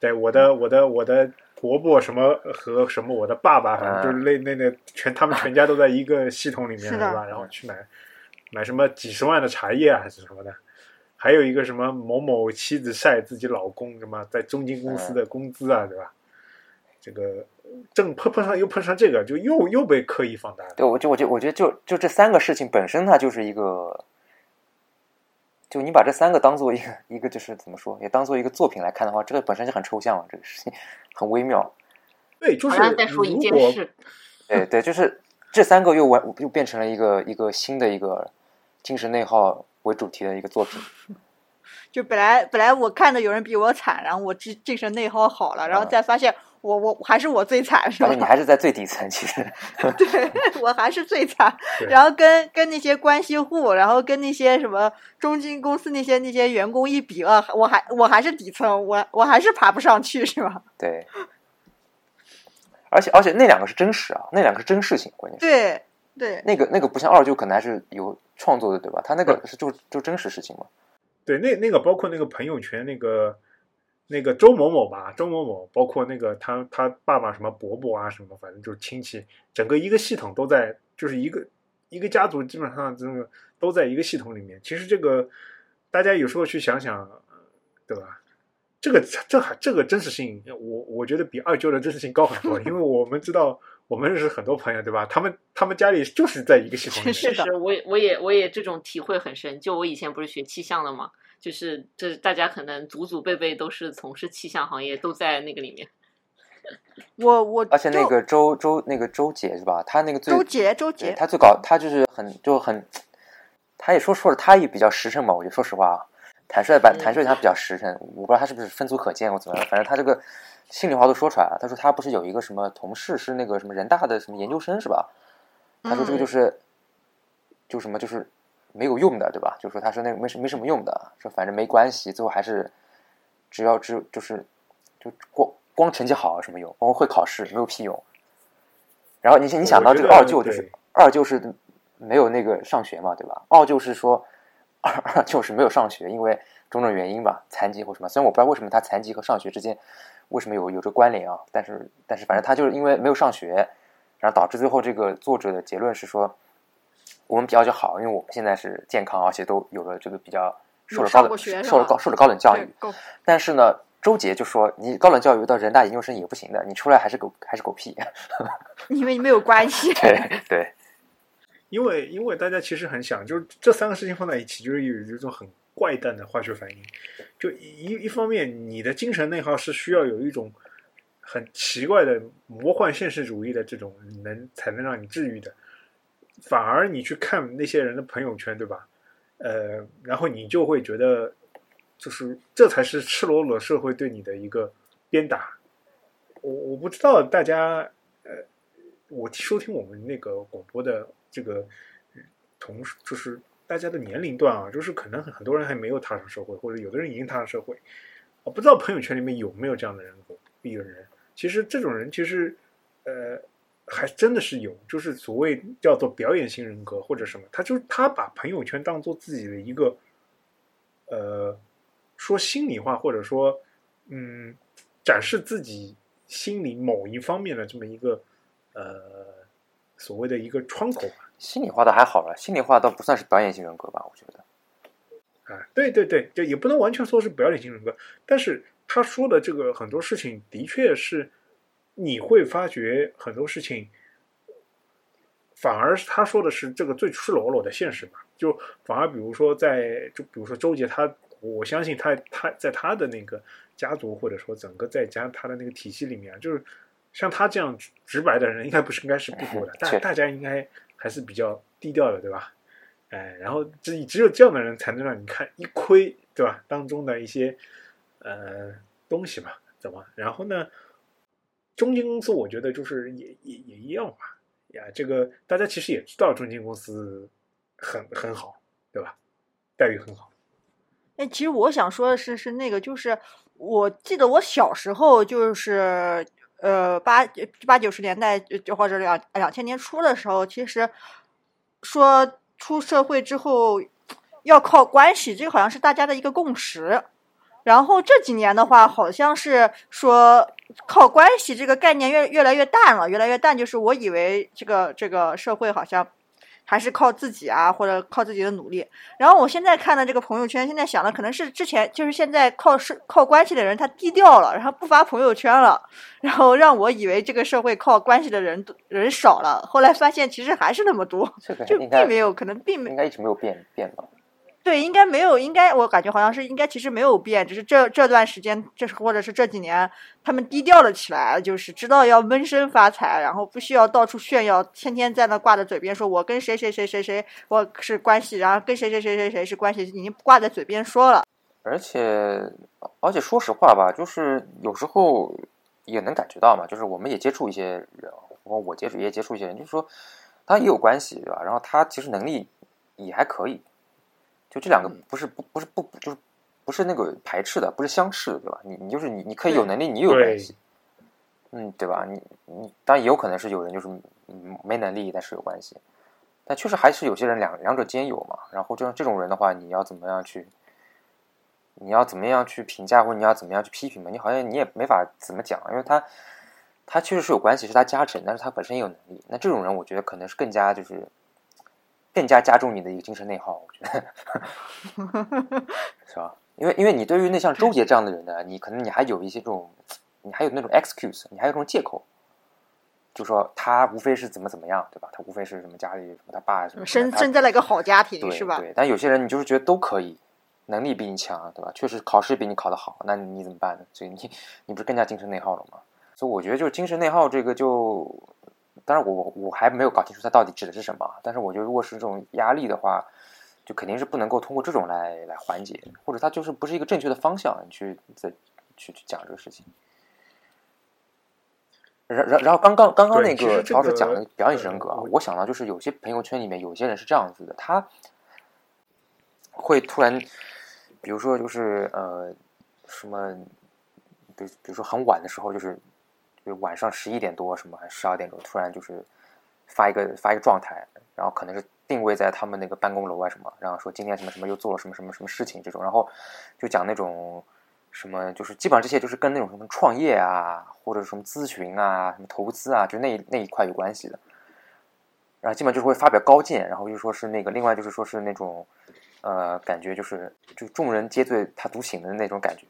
对我的我的我的伯伯什么和什么我的爸爸，反正就是那那那全他们全家都在一个系统里面对吧？然后去买买什么几十万的茶叶啊还是什么的，还有一个什么某某妻子晒自己老公什么在中金公司的工资啊，对吧？这个正碰碰上又碰上这个，就又又被刻意放大了。对，我就我就我觉得就就这三个事情本身，它就是一个，就你把这三个当做一个一个就是怎么说，也当做一个作品来看的话，这个本身就很抽象了，这个事情很微妙。对，就是好像在说一件如果事，对对，就是这三个又完又变成了一个一个新的一个精神内耗为主题的一个作品。就本来本来我看着有人比我惨，然后我精精神内耗好了，然后嗯再发现我我还是我最惨，是吧而且？你还是在最底层，其实 对我还是最惨，然后跟跟那些关系户，然后跟那些什么中金公司那些那些员工一比啊，我还我还是底层，我我还是爬不上去，是吧？对。而且而且那两个是真实啊，那两个是真事情，关键是对对，那个那个不像二舅可能还是有创作的，对吧？他那个是就就真实事情嘛。对，那那个包括那个朋友圈那个那个周某某吧，周某某，包括那个他他爸爸什么伯伯啊什么，反正就是亲戚，整个一个系统都在，就是一个一个家族基本上这个都在一个系统里面。其实这个大家有时候去想想，对吧？这个这还这个真实性，我我觉得比二舅的真实性高很多，因为我们知道我们认识很多朋友，对吧？他们他们家里就是在一个系统里面，确实，我也我也我也这种体会很深。就我以前不是学气象的嘛，就是这大家可能祖祖辈辈都是从事气象行业，都在那个里面。我我而且那个周周那个周杰是吧？他那个最周杰周对杰，他最搞他就是很就很，他也说说了，他也比较实诚嘛。我就说实话啊，坦率版嗯坦率他比较实诚，我不知道他是不是分组可见我怎么样，反正他这个心里话都说出来了。他说他不是有一个什么同事是那个什么人大的什么研究生是吧？他说这个就是、就什么就是没有用的对吧？就说他说那个没什没什么用的，说反正没关系，最后还是只要只就是就光光成绩好有什么用？光会考试没有屁用。然后你你想到这个二舅就是二舅是没有那个上学嘛，对吧？二舅是说二二舅是没有上学，因为种种原因吧，残疾或什么。虽然我不知道为什么他残疾和上学之间为什么有有这关联啊，但是但是反正他就是因为没有上学，然后导致最后这个作者的结论是说，我们比较就好，因为我们现在是健康，而且都有了这个比较受了高受了高受了高等教育但是呢，周杰就说你高等教育到人大研究生也不行的，你出来还是狗还是狗屁。因为没有关系。对对，因为因为大家其实很想，就是这三个事情放在一起，就是有一种很怪诞的化学反应。就一一方面，你的精神内耗是需要有一种很奇怪的魔幻现实主义的这种能才能让你治愈的，反而你去看那些人的朋友圈，对吧？呃，然后你就会觉得，就是这才是赤裸裸社会对你的一个鞭打。我我不知道大家呃，我收听我们那个广播的这个同事，就是大家的年龄段啊，就是可能很多人还没有踏上社会，或者有的人已经踏上社会。我不知道朋友圈里面有没有这样的人一个人。其实这种人其实呃还真的是有，就是所谓叫做表演型人格或者什么，他就是他把朋友圈当做自己的一个呃说心里话，或者说嗯展示自己心里某一方面的这么一个呃所谓的一个窗口吧。心里话倒还好了，心里话倒不算是表演型人格吧，我觉得。啊，对对对，就也不能完全说是表演型人格，但是他说的这个很多事情，的确是你会发觉很多事情，反而是他说的是这个最赤裸裸的现实吧。就反而比如说在，就比如说周杰他，我相信他他在他的那个家族或者说整个在家他的那个体系里面啊，就是像他这样直直白的人，应该不是应该是不多的，大大家应该还是比较低调的，对吧？哎，然后只只有这样的人才能让你看一窥，对吧？当中的一些呃东西吧，怎么？然后呢，中金公司我觉得就是也也也一样吧。呀，这个大家其实也知道，中金公司很很好，对吧？待遇很好。哎，其实我想说的是，是那个，就是我记得我小时候，就是呃八八九十年代，就或者两两千年初的时候，其实说出社会之后要靠关系，这个好像是大家的一个共识。然后这几年的话，好像是说靠关系这个概念越越来越淡了，越来越淡。就是我以为这个这个社会好像还是靠自己啊，或者靠自己的努力。然后我现在看的这个朋友圈，现在想的可能是之前就是现在靠是靠关系的人他低调了，然后不发朋友圈了，然后让我以为这个社会靠关系的人人少了，后来发现其实还是那么多，这个就并没有可能并没应该一直没有变变吧？对，应该没有，应该我感觉好像是应该其实没有变，只是这这段时间，这是或者是这几年，他们低调了起来，就是知道要闷声发财，然后不需要到处炫耀，天天在那挂在嘴边说我跟谁谁谁谁谁我是关系，然后跟谁谁谁谁谁是关系，已经挂在嘴边说了。而且而且说实话吧，就是有时候也能感觉到嘛，就是我们也接触一些人，我我接触也接触一些人，就是说他也有关系，对吧？然后他其实能力也还可以，就这两个不是不不是不就是不是那个排斥的，不是相斥的，对吧？你你就是你你可以有能力，你也有关系，嗯，对吧？你你当然也有可能是有人就是嗯没能力，但是有关系，但确实还是有些人两两者兼有嘛。然后这种这种人的话，你要怎么样去？你要怎么样去评价，或者你要怎么样去批评嘛？你好像你也没法怎么讲，因为他他确实是有关系，是他加成，但是他本身也有能力。那这种人，我觉得可能是更加就是更加加重你的一个精神内耗，我觉得 是吧？因为因为你对于那像周杰这样的人呢，你可能你还有一些这种，你还有那种 excuse，你还有这种借口，就说他无非是怎么怎么样，对吧？他无非是什么家里什么他爸什么生他生在了一个好家庭，对是吧？对，但有些人你就是觉得都可以，能力比你强，对吧？确实考试比你考得好，那你怎么办呢？所以你你不是更加精神内耗了吗？所以我觉得就是精神内耗这个就，当然我我还没有搞清楚它到底指的是什么，但是我觉得如果是这种压力的话，就肯定是不能够通过这种来来缓解，或者它就是不是一个正确的方向，你去再去去讲这个事情。然然然后刚刚刚刚那个曹老师讲的表演人格啊呃，我想到就是有些朋友圈里面有些人是这样子的，他会突然，比如说就是呃什么，比比如说很晚的时候，就是就晚上十一点多什么还十二点钟，突然就是发一个发一个状态，然后可能是定位在他们那个办公楼啊什么，然后说今天什么什么又做了什么什么什么事情这种，然后就讲那种什么就是基本上这些就是跟那种什么创业啊或者什么咨询啊什么投资啊就那那一块有关系的。然后基本就是会发表高见，然后就说是那个，另外就是说是那种，呃，感觉就是就众人皆醉他独醒的那种感觉，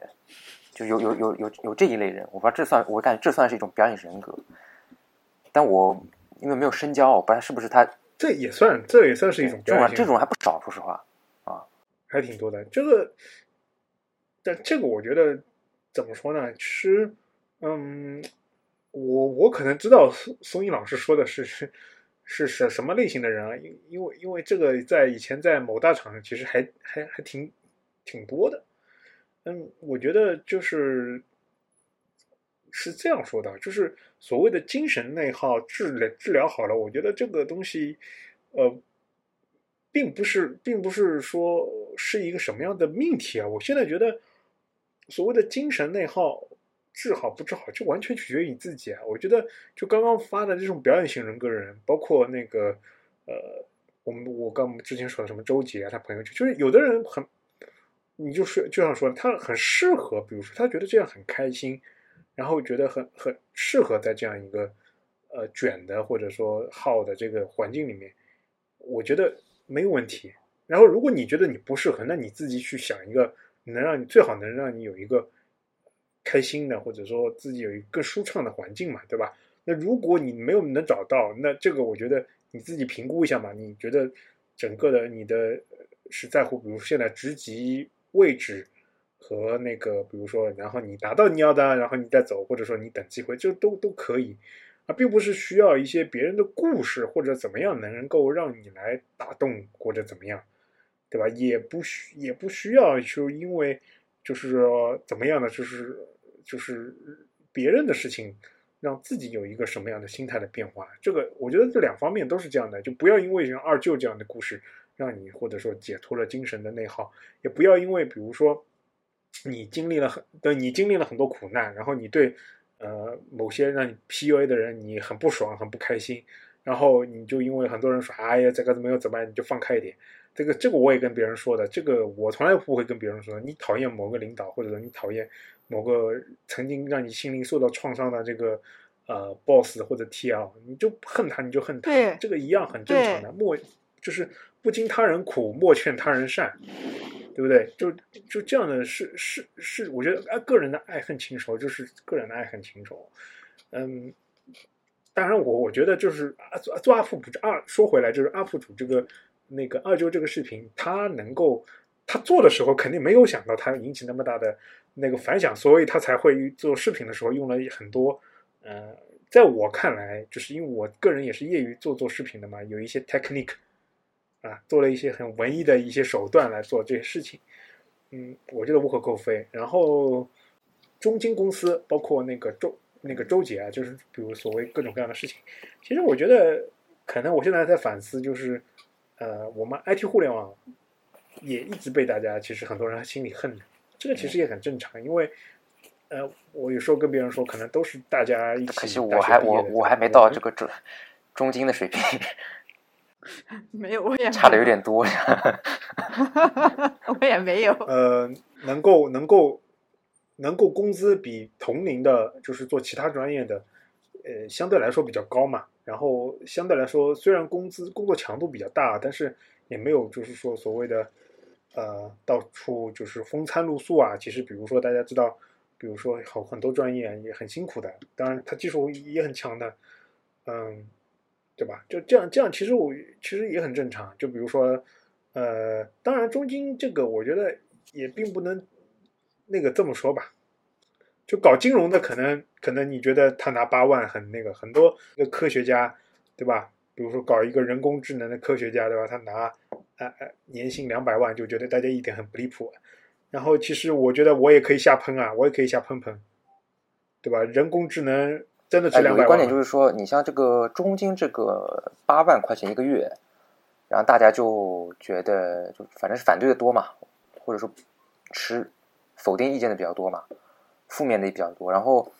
就有有有有有这一类人，我不知道这算我感觉这算是一种表演人格，但我因为没有深交，我不知道是不是他这也算这也算是一种这表演性种这种还不少，说实话啊，还挺多的。这个，但这个我觉得怎么说呢？其实，嗯，我我可能知道松松一老师说的是是是什什么类型的人啊？因因为因为这个在以前在某大厂其实还还还挺挺多的。嗯，我觉得就是是这样说的，就是所谓的精神内耗治疗治疗好了，我觉得这个东西，呃，并不是并不是说是一个什么样的命题啊。我现在觉得所谓的精神内耗治好不治好，就完全取决于你自己啊。我觉得就刚刚发的这种表演型人格人，包括那个呃，我们我刚之前说的什么周杰啊，他朋友圈，就是有的人很。你就是就像说，他很适合，比如说他觉得这样很开心，然后觉得很很适合在这样一个呃卷的或者说耗的这个环境里面，我觉得没有问题。然后如果你觉得你不适合，那你自己去想一个能让你最好能让你有一个开心的，或者说自己有一个舒畅的环境嘛，对吧？那如果你没有能找到，那这个我觉得你自己评估一下嘛。你觉得整个的你的是在乎，比如现在职级。位置和那个，比如说，然后你达到你要的，然后你再走，或者说你等机会，这都都可以啊，并不是需要一些别人的故事或者怎么样能够让你来打动或者怎么样，对吧？也不需也不需要就因为就是说怎么样的，就是就是别人的事情让自己有一个什么样的心态的变化。这个我觉得这两方面都是这样的，就不要因为像二舅这样的故事。让你或者说解脱了精神的内耗，也不要因为比如说你经历了很，对你经历了很多苦难，然后你对呃某些让你 PUA 的人你很不爽很不开心，然后你就因为很多人说哎呀这个没有怎么办，你就放开一点。这个这个我也跟别人说的，这个我从来不会跟别人说。你讨厌某个领导，或者说你讨厌某个曾经让你心灵受到创伤的这个呃 boss 或者 TL，你就恨他你就恨他，这个一样很正常的。莫就是不经他人苦，莫劝他人善，对不对？就就这样的是是是，我觉得啊，个人的爱恨情仇就是个人的爱恨情仇。嗯，当然我我觉得就是啊做做 UP 主二说回来就是 UP 主这个那个二舅这个视频，他能够他做的时候肯定没有想到他引起那么大的那个反响，所以他才会做视频的时候用了很多呃，在我看来，就是因为我个人也是业余做做视频的嘛，有一些 technique。啊，做了一些很文艺的一些手段来做这些事情，嗯，我觉得无可厚非。然后，中金公司包括那个周那个周杰啊，就是比如所谓各种各样的事情，其实我觉得可能我现在在反思，就是呃，我们 IT 互联网也一直被大家其实很多人心里恨的，这个其实也很正常，因为呃，我有时候跟别人说，可能都是大家一起。可惜我还我我还没到这个中中金的水平。没有，我也差的有点多，我也没有。呃，能够能够能够工资比同龄的，就是做其他专业的，呃，相对来说比较高嘛。然后相对来说，虽然工资工作强度比较大，但是也没有就是说所谓的呃到处就是风餐露宿啊。其实比如说大家知道，比如说好很多专业也很辛苦的，当然他技术也很强的，嗯。对吧？就这样，这样其实我其实也很正常。就比如说，呃，当然中金这个，我觉得也并不能那个这么说吧。就搞金融的，可能可能你觉得他拿八万很那个，很多的科学家，对吧？比如说搞一个人工智能的科学家，对吧？他拿啊啊年薪两百万，就觉得大家一点很不离谱。然后其实我觉得我也可以瞎喷啊，我也可以瞎喷喷，对吧？人工智能。真的是两百万。观点就是说，你像这个中金这个八万块钱一个月，然后大家就觉得就反正是反对的多嘛，或者说持否定意见的比较多嘛。负面的也比较多。然后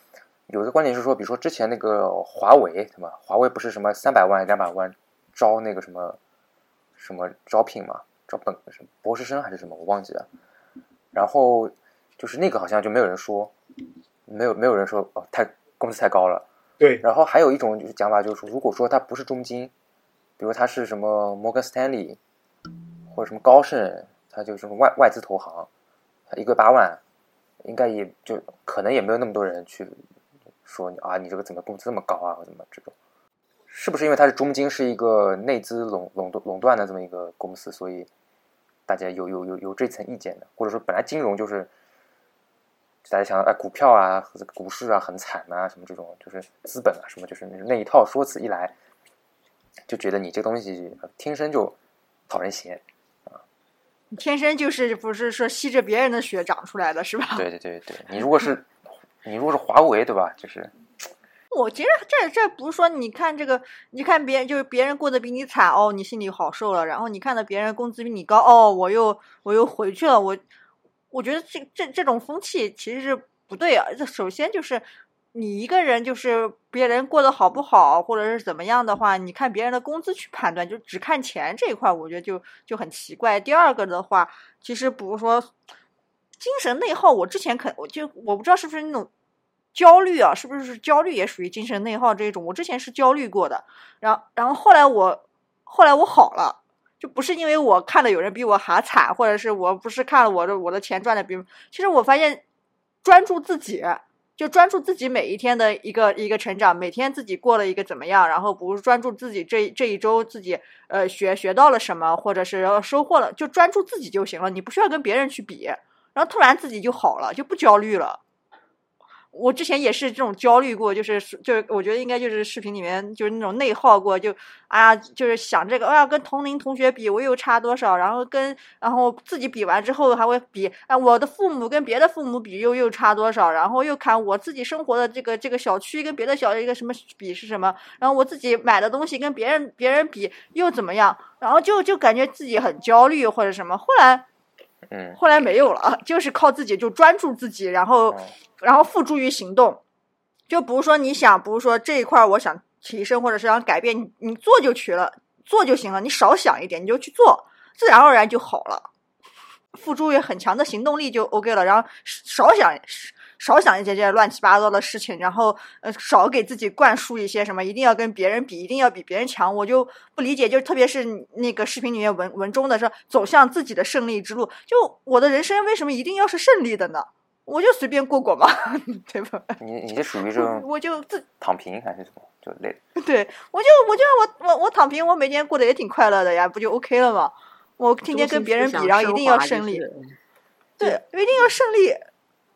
有一个观点是说，比如说之前那个华为什么？华为不是什么三百万、两百万招那个什么什么招聘嘛？招本什么博士生还是什么？我忘记了。然后就是那个好像就没有人说，没有没有人说哦，太工资太高了。对，然后还有一种就是讲法，就是说，如果说他不是中金，比如他是什么摩根斯坦利或者什么高盛，他就是外外资投行，他一个八万，应该也就可能也没有那么多人去说你啊，你这个怎么工资这么高啊，或怎么这种，是不是因为他是中金是一个内资垄垄断垄断的这么一个公司，所以大家有有有有这层意见的，或者说本来金融就是。大家想到哎，股票啊，和这个股市啊，很惨啊，什么这种就是资本啊，什么就是那一套说辞一来，就觉得你这东西天生就讨人嫌啊。天生就是不是说吸着别人的血长出来的，是吧？对对对对，你如果是你如果是华为，对吧？就是我其实这这不是说你看这个，你看别人就是别人过得比你惨哦，你心里好受了，然后你看到别人工资比你高哦，我又我又回去了，我。我觉得这这这种风气其实是不对啊。这首先就是你一个人，就是别人过得好不好，或者是怎么样的话，你看别人的工资去判断，就只看钱这一块，我觉得就就很奇怪。第二个的话，其实比如说精神内耗，我之前可我就我不知道是不是那种焦虑啊，是不是焦虑也属于精神内耗这一种？我之前是焦虑过的，然后然后后来我后来我好了。就不是因为我看了有人比我还惨，或者是我不是看了我的我的钱赚的比，其实我发现专注自己，就专注自己每一天的一个一个成长，每天自己过了一个怎么样，然后不是专注自己这这一周自己呃学学到了什么，或者是收获了，就专注自己就行了，你不需要跟别人去比，然后突然自己就好了，就不焦虑了。我之前也是这种焦虑过，就是就是我觉得应该就是视频里面就是那种内耗过，就啊就是想这个，哎呀跟同龄同学比我又差多少，然后跟然后自己比完之后还会比啊我的父母跟别的父母比又又差多少，然后又看我自己生活的这个这个小区跟别的小一个什么比是什么，然后我自己买的东西跟别人别人比又怎么样，然后就就感觉自己很焦虑或者什么，后来。嗯，后来没有了，就是靠自己，就专注自己，然后，然后付诸于行动。就比如说你想，比如说这一块我想提升，或者是想改变，你你做就去了，做就行了。你少想一点，你就去做，自然而然就好了。付诸于很强的行动力就 OK 了，然后少想。少想一些这些乱七八糟的事情，然后呃，少给自己灌输一些什么一定要跟别人比，一定要比别人强。我就不理解，就特别是那个视频里面文文中的说走向自己的胜利之路，就我的人生为什么一定要是胜利的呢？我就随便过过嘛，对吧？你你是属于这种，我就自躺平还是什么，就累？对，我就我就我我我躺平，我每天过得也挺快乐的呀，不就 OK 了吗？我天天跟别人比，然后一定要胜利，对，一定要胜利。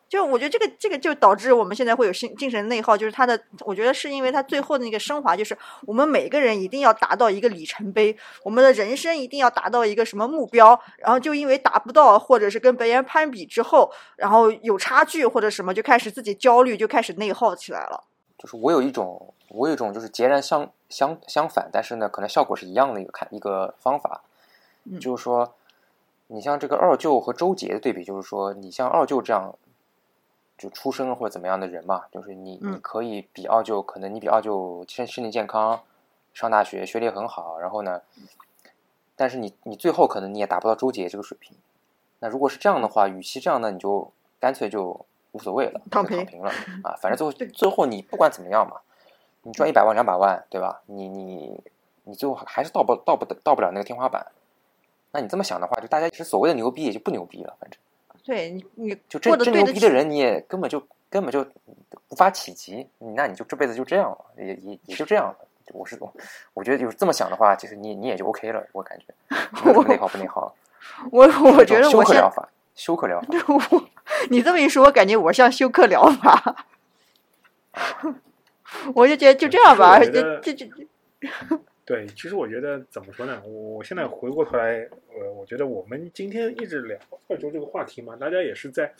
就我觉得这个这个就导致我们现在会有心精神内耗，就是他的，我觉得是因为他最后的那个升华，就是我们每个人一定要达到一个里程碑，我们的人生一定要达到一个什么目标，然后就因为达不到，或者是跟别人攀比之后，然后有差距或者什么，就开始自己焦虑，就开始内耗起来了。就是我有一种，我有一种就是截然相相相反，但是呢，可能效果是一样的一个看一个方法，就是说，你像这个二舅和周杰的对比，就是说，你像二舅这样。就出生或者怎么样的人嘛，就是你，你可以比二舅，可能你比二舅身身体健康，上大学学历很好，然后呢，但是你你最后可能你也达不到周杰这个水平。那如果是这样的话，与其这样呢，你就干脆就无所谓了，躺平了 啊，反正最后最后你不管怎么样嘛，你赚一百万两百万，对吧？你你你最后还是到不到不到不了那个天花板。那你这么想的话，就大家其实所谓的牛逼也就不牛逼了，反正。对你，你就这这牛逼的人，你也根本就根本就无法企及，那你就这辈子就这样了，也也也就这样了。我是我，我觉得就是这么想的话，其实你你也就 OK 了，我感觉。我内耗不内耗？我我觉得我休克疗法，休克疗法。你这么一说，我感觉我像休克疗法。我就觉得就这样吧，这这这。对，其实我觉得怎么说呢？我现在回过头来，呃，我觉得我们今天一直聊澳洲这个话题嘛，大家也是在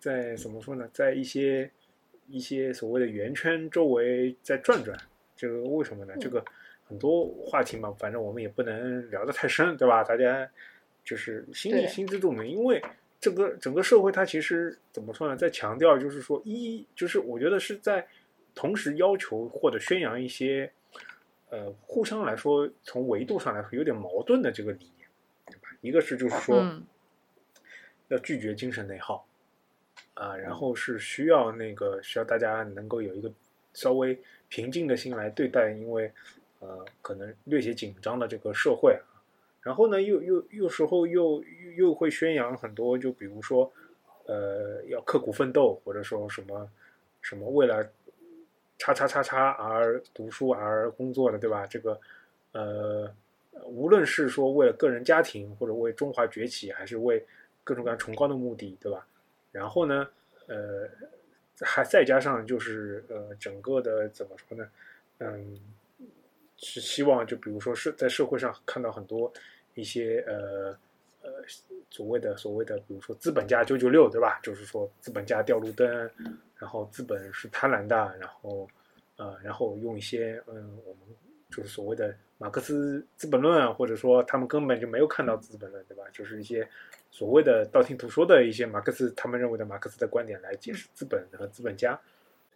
在怎么说呢？在一些一些所谓的圆圈周围在转转。这个为什么呢？这个很多话题嘛，反正我们也不能聊得太深，对吧？大家就是心里心知肚明。因为这个整个社会它其实怎么说呢，在强调就是说一就是我觉得是在同时要求或者宣扬一些呃互相来说从维度上来说有点矛盾的这个理念，对吧？一个是就是说。嗯要拒绝精神内耗，啊，然后是需要那个需要大家能够有一个稍微平静的心来对待，因为呃可能略显紧张的这个社会啊，然后呢又又有时候又又会宣扬很多，就比如说呃要刻苦奋斗，或者说什么什么为了叉叉叉叉而读书而工作的，对吧？这个呃无论是说为了个人家庭，或者为中华崛起，还是为各种各样崇高的目的，对吧？然后呢，呃，还再加上就是呃，整个的怎么说呢？嗯，是希望就比如说是在社会上看到很多一些呃呃所谓的所谓的，比如说资本家九九六，对吧？就是说资本家吊路灯，然后资本是贪婪的，然后呃，然后用一些嗯，我们就是所谓的马克思《资本论》，或者说他们根本就没有看到《资本论》，对吧？就是一些所谓的道听途说的一些马克思他们认为的马克思的观点来解释资本和资本家。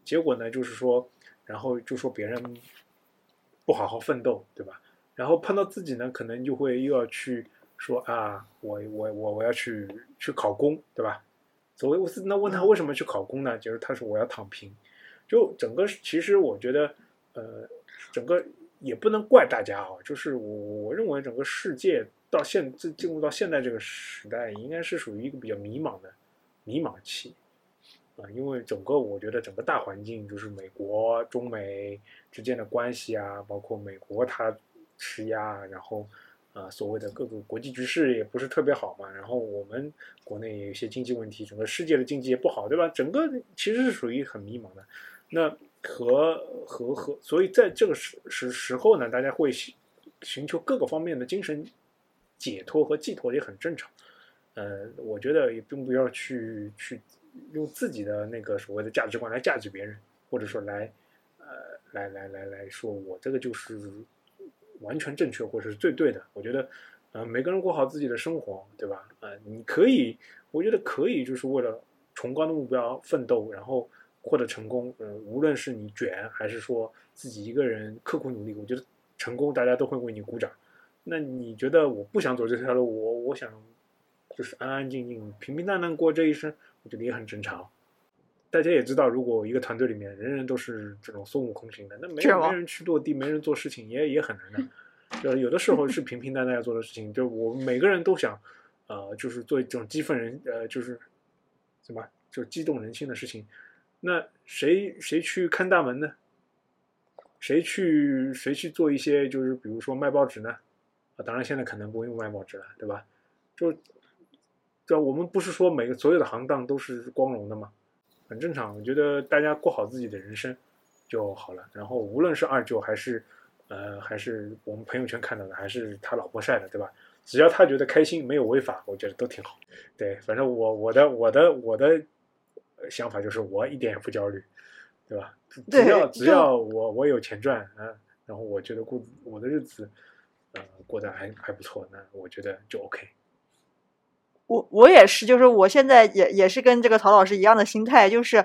结果呢，就是说，然后就说别人不好好奋斗，对吧？然后碰到自己呢，可能就会又要去说啊，我我我我要去去考公，对吧？所谓我是那问他为什么去考公呢？就是他说我要躺平。就整个其实我觉得，呃，整个。也不能怪大家啊，就是我我认为整个世界到现进进入到现在这个时代，应该是属于一个比较迷茫的迷茫期啊，因为整个我觉得整个大环境就是美国中美之间的关系啊，包括美国它施压，然后啊所谓的各个国际局势也不是特别好嘛，然后我们国内也有一些经济问题，整个世界的经济也不好，对吧？整个其实是属于很迷茫的，那。和和和，所以在这个时时时候呢，大家会寻寻求各个方面的精神解脱和寄托，也很正常。呃，我觉得也并不要去去用自己的那个所谓的价值观来价值别人，或者说来呃来来来来说我这个就是完全正确或者是最对的。我觉得，呃，每个人过好自己的生活，对吧？呃，你可以，我觉得可以，就是为了崇高的目标奋斗，然后。获得成功，嗯，无论是你卷还是说自己一个人刻苦努力，我觉得成功大家都会为你鼓掌。那你觉得我不想走这条路，我我想就是安安静静、平平淡淡过这一生，我觉得也很正常。大家也知道，如果一个团队里面人人都是这种孙悟空型的，那没没人去落地，没人做事情，也也很难的。就有的时候是平平淡淡要做的事情，就我们每个人都想，呃，就是做这种激愤人，呃，就是什么，就激动人心的事情。那谁谁去看大门呢？谁去谁去做一些就是比如说卖报纸呢？啊，当然现在可能不用卖报纸了，对吧？就，对我们不是说每个所有的行当都是光荣的嘛，很正常。我觉得大家过好自己的人生就好了。然后无论是二舅还是呃还是我们朋友圈看到的，还是他老婆晒的，对吧？只要他觉得开心，没有违法，我觉得都挺好。对，反正我我的我的我的。想法就是我一点也不焦虑，对吧？只要只要我我有钱赚啊，然后我觉得过我的日子，呃，过得还还不错，那我觉得就 OK。我我也是，就是我现在也也是跟这个曹老师一样的心态，就是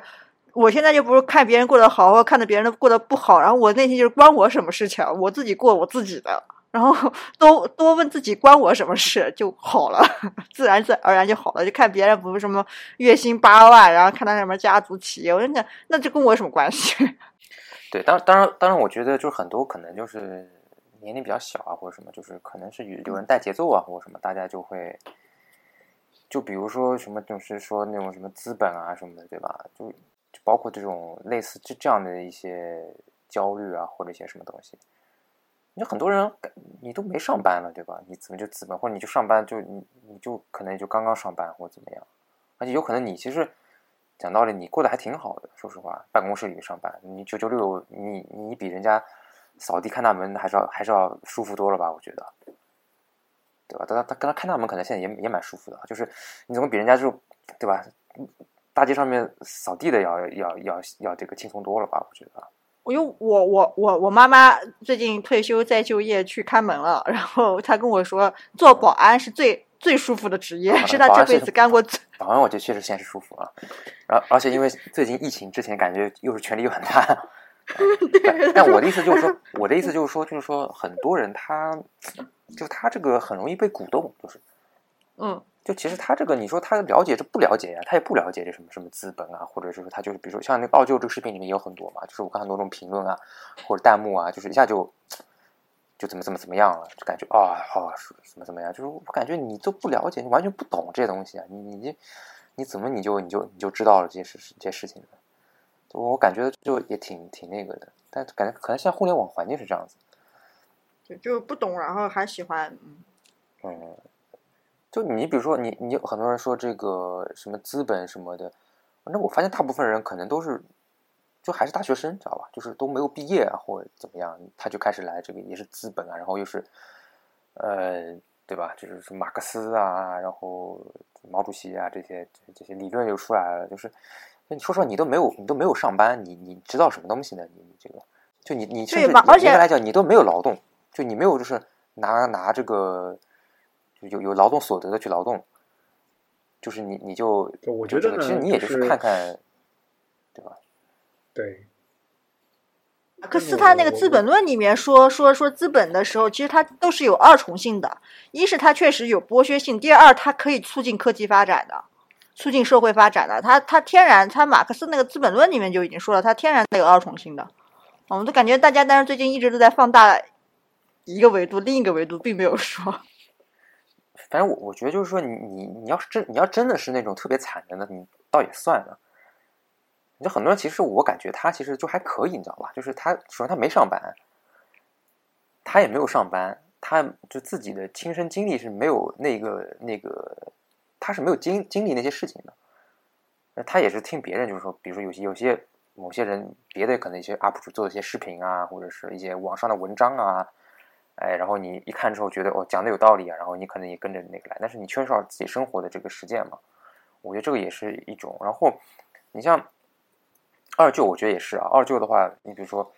我现在就不是看别人过得好，或者看着别人过得不好，然后我内心就是关我什么事情？我自己过我自己的。然后 多多问自己关我什么事就好了，自然自而然就好了。就看别人不是什么月薪八万，然后看他什么家族企业，我就讲那这跟我有什么关系？对，当当然当然，我觉得就是很多可能就是年龄比较小啊，或者什么，就是可能是有有人带节奏啊，或者什么，大家就会就比如说什么，就是说那种什么资本啊什么的，对吧？就就包括这种类似这这样的一些焦虑啊，或者一些什么东西。你很多人，你都没上班了，对吧？你怎么就资本，或者你就上班，就你你就可能就刚刚上班或者怎么样，而且有可能你其实讲道理，你过得还挺好的。说实话，办公室里上班，你九九六，你你比人家扫地看大门还是要还是要舒服多了吧？我觉得，对吧？他他跟他看大门可能现在也也蛮舒服的，就是你怎么比人家就对吧？大街上面扫地的要要要要这个轻松多了吧？我觉得。因为我我我我妈妈最近退休再就业去看门了，然后她跟我说，做保安是最最舒服的职业，啊是她这辈子干过最。保安我觉得确实现实舒服啊，然后而且因为最近疫情之前，感觉又是权力又很大。但 但我的意思就是说，我的意思就是说，就是说，很多人他，就他这个很容易被鼓动，就是，嗯，就其实他这个，你说他了解这不了解呀、他也不了解这什么什么资本啊，或者是说他就是，比如说像那个奥旧这个视频里面也有很多嘛，就是我看很多这种评论啊，或者弹幕啊，就是一下就就怎么怎么怎么样了，就感觉啊好、怎么怎么样，就是我感觉你都不了解，你完全不懂这些东西啊，你你你你怎么你就你就你就知道了这些事这些事情呢？就我感觉就也挺挺那个的，但感觉可能现在互联网环境是这样子，就就不懂，然后还喜欢，嗯嗯，就你比如说你你很多人说这个什么资本什么的，那我发现大部分人可能都是就还是大学生，知道吧？就是都没有毕业啊或者怎么样，他就开始来这个也是资本啊，然后又是呃对吧？就是什么马克思啊，然后毛主席啊这些这些理论又出来了，就是你说说，你都没有你都没有上班，你你知道什么东西呢？你你这个就你你甚至严对嘛而且格来讲，你都没有劳动，就你没有就是拿拿这个就有有劳动所得的去劳动，就是你你就我觉得这个其实你也就是就是看看，对吧？对，马克思他那个《资本论》里面说说说资本的时候，其实它都是有二重性的，一是它确实有剥削性，第二它可以促进科技发展的，促进社会发展的。它它天然，它马克思那个《资本论》里面就已经说了，它天然带有二重性的。我们都感觉大家，但是最近一直都在放大一个维度，另一个维度并没有说。反正我我觉得就是说你你你要是真你要真的是那种特别惨的，那你倒也算了。你就很多人其实我感觉他其实就还可以，你知道吧？就是他首先他没上班，他也没有上班，他就自己的亲身经历是没有那个那个，他是没有经经历那些事情的。那他也是听别人就是说，比如说有些有些某些人别的可能一些 UP 主做的一些视频啊，或者是一些网上的文章啊，哎，然后你一看之后觉得哦讲的有道理啊，然后你可能也跟着那个来，但是你缺少自己生活的这个实践嘛，我觉得这个也是一种。然后你像二舅，我觉得也是啊。二舅的话，你比如说，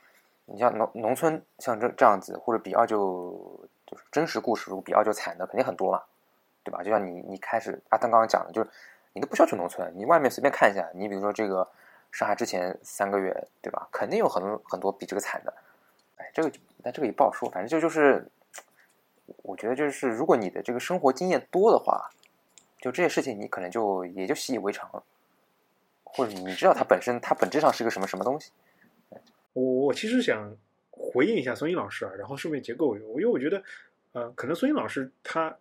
你像农农村像这这样子，或者比二舅就是真实故事，如果比二舅惨的肯定很多嘛，对吧？就像你你开始阿汤刚刚讲的，就是你都不需要去农村，你外面随便看一下，你比如说这个上海之前三个月，对吧？肯定有很多很多比这个惨的。哎，这个但这个也不好说，反正就就是，我觉得就是如果你的这个生活经验多的话，就这些事情你可能就也就习以为常了。或者你知道它本身它本质上是个什么什么东西。我我其实想回应一下孙英老师啊，然后顺便结构，因为我觉得，呃，可能孙英老师他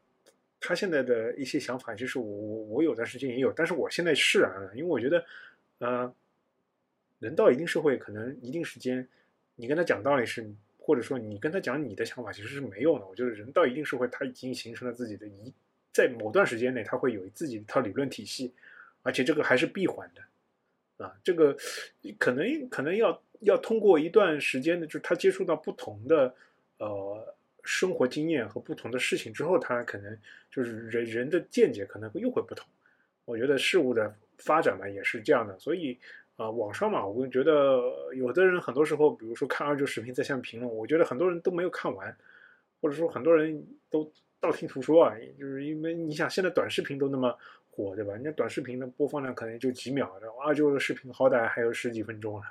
他现在的一些想法，就是我我我有段时间也有，但是我现在释然了，因为我觉得，呃，人到一定社会，可能一定时间，你跟他讲道理是，或者说你跟他讲你的想法，其实是没用的。我觉得人到一定社会，他已经形成了自己的一，在某段时间内，他会有自己一套理论体系，而且这个还是闭环的。啊，这个可能可能要要通过一段时间的，就是他接触到不同的呃生活经验和不同的事情之后，他可能就是人人的见解可能又会不同。我觉得事物的发展嘛也是这样的，所以啊、呃，网上嘛，我觉得有的人很多时候，比如说看二舅视频在下面评论，我觉得很多人都没有看完，或者说很多人都道听途说啊，就是因为你想现在短视频都那么。火对吧？人家短视频的播放量可能就几秒然后，二舅的视频好歹还有十几分钟了，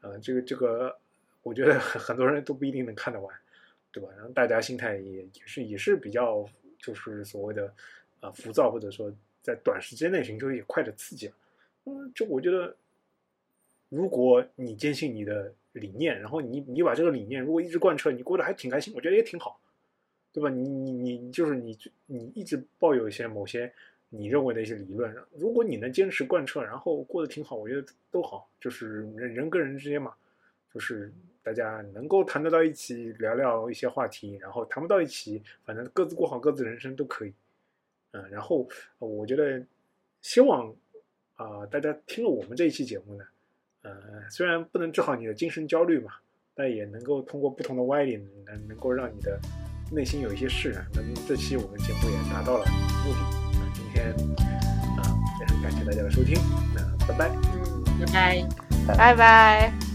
呃，这个这个，我觉得很多人都不一定能看得完，对吧？然后大家心态也也是也是比较就是所谓的啊、浮躁，或者说在短时间内寻求也快的刺激了。嗯，就我觉得，如果你坚信你的理念，然后你你把这个理念如果一直贯彻，你过得还挺开心，我觉得也挺好，对吧？你你你就是你你一直抱有一些某些。你认为的一些理论，如果你能坚持贯彻，然后过得挺好，我觉得都好。就是人人跟人之间嘛，就是大家能够谈得到一起，聊聊一些话题，然后谈不到一起，反正各自过好各自人生都可以。嗯，然后我觉得希望啊、呃，大家听了我们这一期节目呢，呃，虽然不能治好你的精神焦虑嘛，但也能够通过不同的歪理，能能够让你的内心有一些释然。那么这期我们节目也达到了目的。那今天啊，非常感谢大家的收听，那拜拜，嗯，拜拜，拜拜。